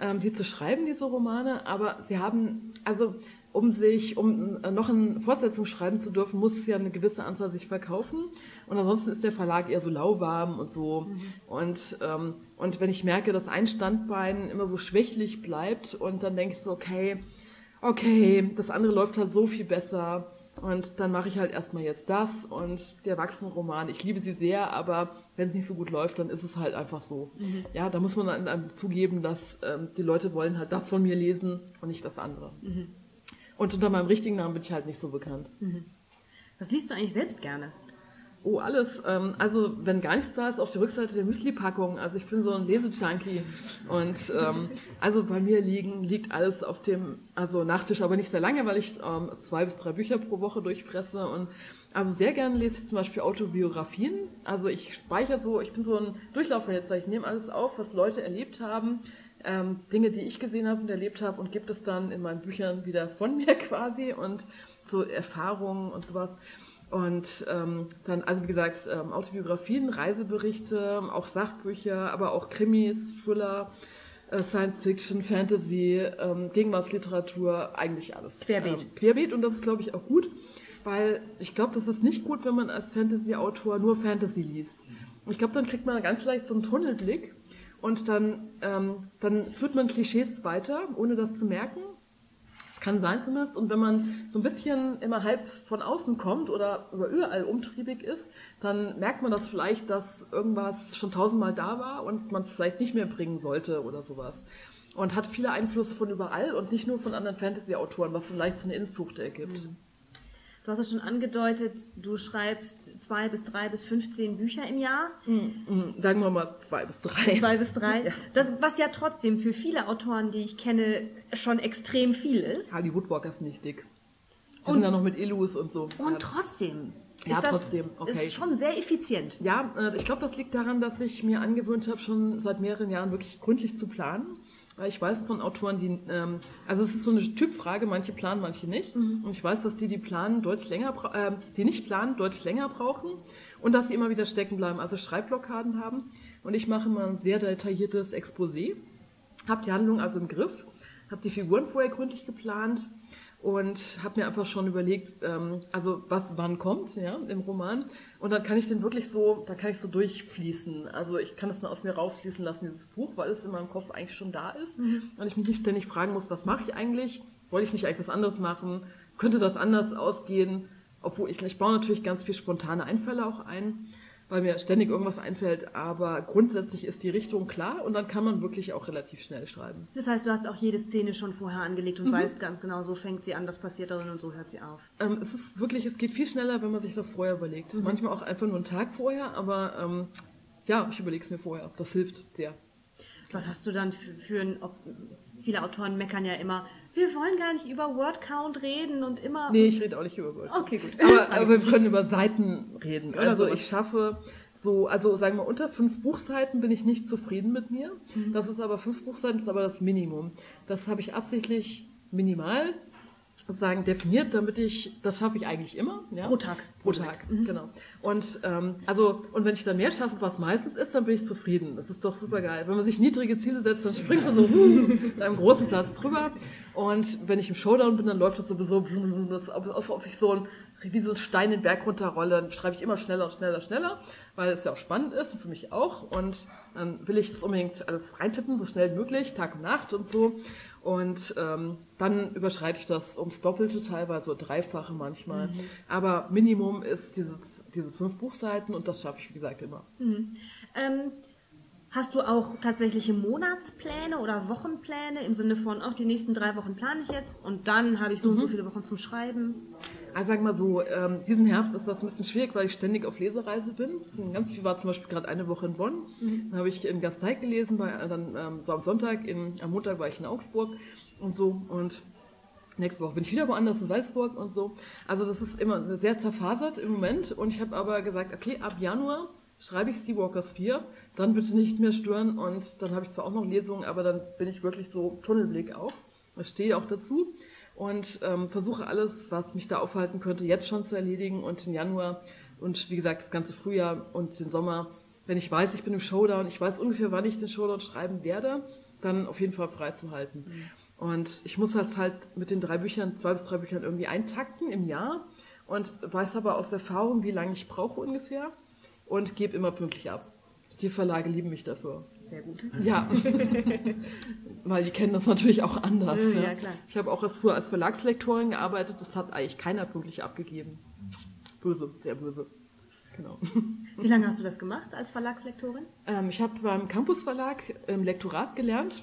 ähm, die zu schreiben, diese Romane. Aber sie haben, also um sich, um äh, noch eine Fortsetzung schreiben zu dürfen, muss es ja eine gewisse Anzahl sich verkaufen. Und ansonsten ist der Verlag eher so lauwarm und so. Mhm. Und, ähm, und wenn ich merke, dass ein Standbein immer so schwächlich bleibt und dann denke ich so, okay, okay, das andere läuft halt so viel besser. Und dann mache ich halt erstmal jetzt das und der Erwachsenenroman, ich liebe sie sehr, aber wenn es nicht so gut läuft, dann ist es halt einfach so. Mhm. Ja, da muss man dann zugeben, dass ähm, die Leute wollen halt das von mir lesen und nicht das andere. Mhm. Und unter meinem richtigen Namen bin ich halt nicht so bekannt. Mhm. Was liest du eigentlich selbst gerne? Oh, alles. Ähm, also, wenn gar nichts da ist, auf der Rückseite der Müsli-Packung. Also, ich bin so ein Lesejunkie. Und ähm, also bei mir liegen, liegt alles auf dem also Nachttisch, aber nicht sehr lange, weil ich ähm, zwei bis drei Bücher pro Woche durchfresse. Und also sehr gerne lese ich zum Beispiel Autobiografien. Also ich speichere so, ich bin so ein Durchlaufwälzer. Ich nehme alles auf, was Leute erlebt haben, ähm, Dinge, die ich gesehen habe und erlebt habe und gebe es dann in meinen Büchern wieder von mir quasi und so Erfahrungen und sowas. Und ähm, dann, also wie gesagt, ähm, Autobiografien, Reiseberichte, auch Sachbücher, aber auch Krimis, Thriller, äh, Science Fiction, Fantasy, ähm, Gegenwartsliteratur, eigentlich alles. Querbeet. Ähm, querbeet und das ist, glaube ich, auch gut, weil ich glaube, das ist nicht gut, wenn man als Fantasy-Autor nur Fantasy liest. Ich glaube, dann kriegt man ganz leicht so einen Tunnelblick und dann, ähm, dann führt man Klischees weiter, ohne das zu merken. Kann sein zumindest. Und wenn man so ein bisschen immer halb von außen kommt oder überall umtriebig ist, dann merkt man das vielleicht, dass irgendwas schon tausendmal da war und man es vielleicht nicht mehr bringen sollte oder sowas. Und hat viele Einflüsse von überall und nicht nur von anderen Fantasy-Autoren, was so leicht so eine Inzucht ergibt. Mhm. Du hast es schon angedeutet, du schreibst zwei bis drei bis 15 Bücher im Jahr. Mhm, sagen wir mal zwei bis drei. Zwei bis drei. Das, was ja trotzdem für viele Autoren, die ich kenne, schon extrem viel ist. Ah, die Woodwalker ist nicht dick. Die Und- sind dann noch mit Illus und so. Und Ja. trotzdem. Ja, ist das, trotzdem, okay. Ist schon sehr effizient. Ja, äh, ich glaube, das liegt daran, dass ich mir angewöhnt habe, schon seit mehreren Jahren wirklich gründlich zu planen. Weil ich weiß von Autoren, die, ähm, also es ist so eine Typfrage, manche planen, manche nicht. Und ich weiß, dass die, die planen, deutlich länger, äh, die nicht planen, deutlich länger brauchen und dass sie immer wieder stecken bleiben, also Schreibblockaden haben. Und ich mache mal ein sehr detailliertes Exposé, habe die Handlung also im Griff, habe die Figuren vorher gründlich geplant und habe mir einfach schon überlegt, ähm, also was wann kommt, ja, im Roman. Und dann kann ich den wirklich so, da kann ich so durchfließen. Also ich kann es nur aus mir rausfließen lassen, dieses Buch, weil es in meinem Kopf eigentlich schon da ist. Und ich mich nicht ständig fragen muss, was mache ich eigentlich? Wollte ich nicht eigentlich was anderes machen? Könnte das anders ausgehen? Obwohl ich, ich baue natürlich ganz viel spontane Einfälle auch ein, weil mir ständig irgendwas einfällt. Aber grundsätzlich ist die Richtung klar und dann kann man wirklich auch relativ schnell schreiben. Das heißt, du hast auch jede Szene schon vorher angelegt Mhm. und weißt ganz genau, so fängt sie an, das passiert darin und so hört sie auf. Ähm, es ist wirklich, es geht viel schneller, wenn man sich das vorher überlegt. Manchmal auch einfach nur einen Tag vorher, aber ähm, ja, ich überlege es mir vorher. Das hilft sehr. Was hast du dann für, für ein, ob, viele Autoren meckern ja immer, wir wollen gar nicht über Wordcount reden und immer. Nee, ich rede auch nicht über Word. Okay, gut. Aber, aber wir können über Seiten reden. Oder Also sowas. ich schaffe so, also sagen wir unter fünf Buchseiten bin ich nicht zufrieden mit mir. Mhm. Das ist aber fünf Buchseiten ist aber das Minimum. Das habe ich absichtlich minimal sozusagen definiert, damit ich, das schaffe ich eigentlich immer. Ja? Pro Tag. Pro Tag, genau. Und ähm, also und wenn ich dann mehr schaffe, was meistens ist, dann bin ich zufrieden. Das ist doch super geil. Wenn man sich niedrige Ziele setzt, dann springt man so huh, mit einem großen Satz drüber. Und wenn ich im Showdown bin, dann läuft das sowieso, das, als ob ich so ein wie so ein Stein den Berg runterrolle, dann schreibe ich immer schneller und schneller, schneller, weil es ja auch spannend ist und für mich auch. Und dann will ich das unbedingt alles reintippen, so schnell wie möglich, Tag und Nacht und so. Und ähm, dann überschreite ich das ums Doppelte, teilweise oder Dreifache manchmal. Aber Minimum ist dieses, diese fünf Buchseiten und das schaffe ich, wie gesagt, immer. Ähm, hast du auch tatsächliche Monatspläne oder Wochenpläne im Sinne von, auch die nächsten drei Wochen plane ich jetzt und dann habe ich so und Mhm. so viele Wochen zum Schreiben? Also sagen wir mal so, ähm, diesen Herbst ist das ein bisschen schwierig, weil ich ständig auf Lesereise bin. Ganz viel war zum Beispiel gerade eine Woche in Bonn. Dann habe ich in Gasteig gelesen, bei, dann ähm, so am Sonntag, in, am Montag war ich in Augsburg und so. Und nächste Woche bin ich wieder woanders in Salzburg und so. Also das ist immer sehr zerfasert im Moment. Und ich habe aber gesagt, okay, ab Januar schreibe ich Seawalkers 4, dann bitte nicht mehr stören. Und dann habe ich zwar auch noch Lesungen, aber dann bin ich wirklich so Tunnelblick auch. Ich stehe auch dazu und ähm, versuche alles, was mich da aufhalten könnte, jetzt schon zu erledigen und im Januar und wie gesagt das ganze Frühjahr und den Sommer, wenn ich weiß, ich bin im Showdown, ich weiß ungefähr, wann ich den Showdown schreiben werde, dann auf jeden Fall freizuhalten. Und ich muss das halt mit den drei Büchern, zwei bis drei Büchern irgendwie eintakten im Jahr und weiß aber aus Erfahrung, wie lange ich brauche ungefähr und gebe immer pünktlich ab. Die Verlage lieben mich dafür. Sehr gut. Ja, weil die kennen das natürlich auch anders. Ja, Ja, klar. Ich habe auch früher als Verlagslektorin gearbeitet, das hat eigentlich keiner pünktlich abgegeben. Böse, sehr böse. Genau. Wie lange hast du das gemacht als Verlagslektorin? Ähm, ich habe beim Campus Verlag im Lektorat gelernt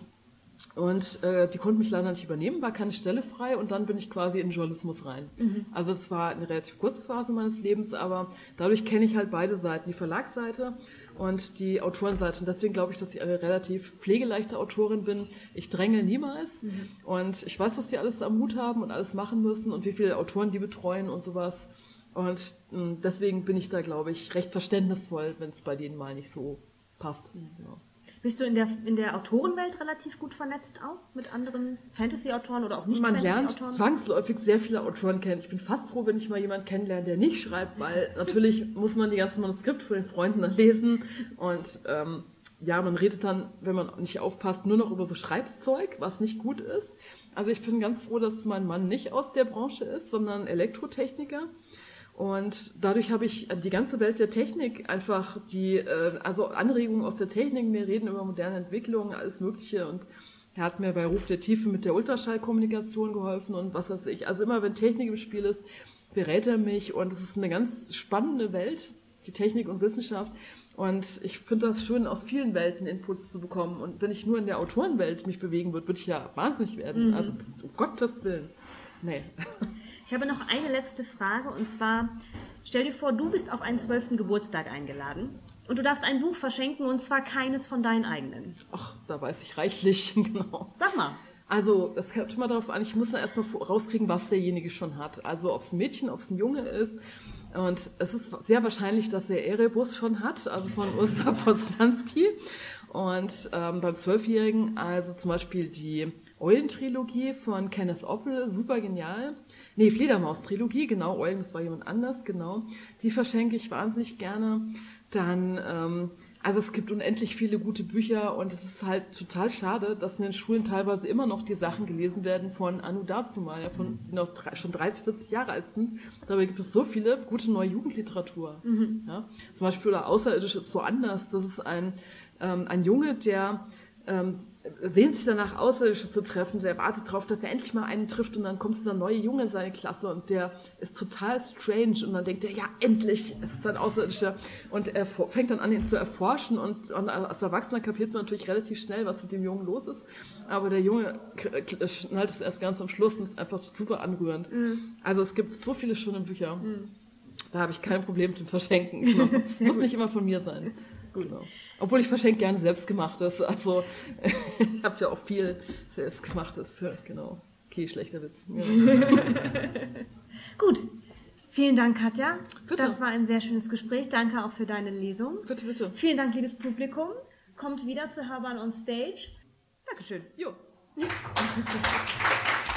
Und äh, die konnten mich leider nicht übernehmen, war keine Stelle frei und dann bin ich quasi in den Journalismus rein. Mhm. Also es war eine relativ kurze Phase meines Lebens, aber dadurch kenne ich halt beide Seiten, die Verlagsseite und die Autorenseite. Und deswegen glaube ich, dass ich eine relativ pflegeleichte Autorin bin. Ich dränge niemals mhm. und ich weiß, was die alles am Hut haben und alles machen müssen und wie viele Autoren die betreuen und sowas. Und hm, deswegen bin ich da, glaube ich, recht verständnisvoll, wenn es bei denen mal nicht so passt. Mhm. Ja. Bist du in der, in der Autorenwelt relativ gut vernetzt auch mit anderen Fantasy-Autoren oder auch nicht Man lernt zwangsläufig sehr viele Autoren kennen. Ich bin fast froh, wenn ich mal jemanden kennenlerne, der nicht schreibt, weil natürlich muss man die ganzen Manuskripte von den Freunden dann lesen und ähm, ja, man redet dann, wenn man nicht aufpasst, nur noch über so Schreibzeug, was nicht gut ist. Also ich bin ganz froh, dass mein Mann nicht aus der Branche ist, sondern Elektrotechniker. Und dadurch habe ich die ganze Welt der Technik einfach die, äh, also Anregungen aus der Technik, wir reden über moderne Entwicklungen, alles Mögliche und er hat mir bei Ruf der Tiefe mit der Ultraschallkommunikation geholfen und was weiß ich. Also immer wenn Technik im Spiel ist, berät er mich und es ist eine ganz spannende Welt, die Technik und Wissenschaft. Und ich finde das schön, aus vielen Welten Inputs zu bekommen. Und wenn ich nur in der Autorenwelt mich bewegen würde, würde ich ja wahnsinnig werden. Mhm. Also um Gottes Willen. Nee. Ich habe noch eine letzte Frage und zwar, stell dir vor, du bist auf einen zwölften Geburtstag eingeladen und du darfst ein Buch verschenken und zwar keines von deinen eigenen. Ach, da weiß ich reichlich, genau. Sag mal. Also, es kommt immer darauf an, ich muss da erstmal rauskriegen, was derjenige schon hat. Also, ob es ein Mädchen, ob es ein Junge ist. Und es ist sehr wahrscheinlich, dass er Erebus schon hat, also von Ursula Posnanski. Und ähm, beim Zwölfjährigen, also zum Beispiel die Eulentrilogie von Kenneth Oppel, super genial. Nee, Fledermaus-Trilogie, genau, Eulen, das war jemand anders, genau. Die verschenke ich wahnsinnig gerne. Dann, ähm, also es gibt unendlich viele gute Bücher und es ist halt total schade, dass in den Schulen teilweise immer noch die Sachen gelesen werden von Anu Dazumal, von, die noch schon 30, 40 Jahre alt sind. Dabei gibt es so viele gute neue Jugendliteratur. Mhm. Ja. Zum Beispiel oder Außerirdisch ist woanders. Das ist ein, ähm, ein Junge, der ähm, sehnt sich danach, Außerirdische zu treffen, der wartet darauf, dass er endlich mal einen trifft und dann kommt dieser neue Junge in seine Klasse und der ist total strange und dann denkt er, ja, endlich, es ist ein Außerirdischer und er fängt dann an, ihn zu erforschen und, und als Erwachsener kapiert man natürlich relativ schnell, was mit dem Jungen los ist, aber der Junge schnallt es erst ganz am Schluss und ist einfach super anrührend. Mhm. Also es gibt so viele schöne Bücher. Mhm. Da habe ich kein Problem mit dem Verschenken. Genau. Muss nicht immer von mir sein. Genau. Obwohl ich verschenke gerne selbstgemachtes. Also ich habe ja auch viel selbstgemachtes. Genau. Okay, schlechter Witz. Ja. Gut. Vielen Dank, Katja. Bitte. Das war ein sehr schönes Gespräch. Danke auch für deine Lesung. Bitte, bitte. Vielen Dank, liebes Publikum. Kommt wieder zu Hörbahn on Stage. Dankeschön. Jo.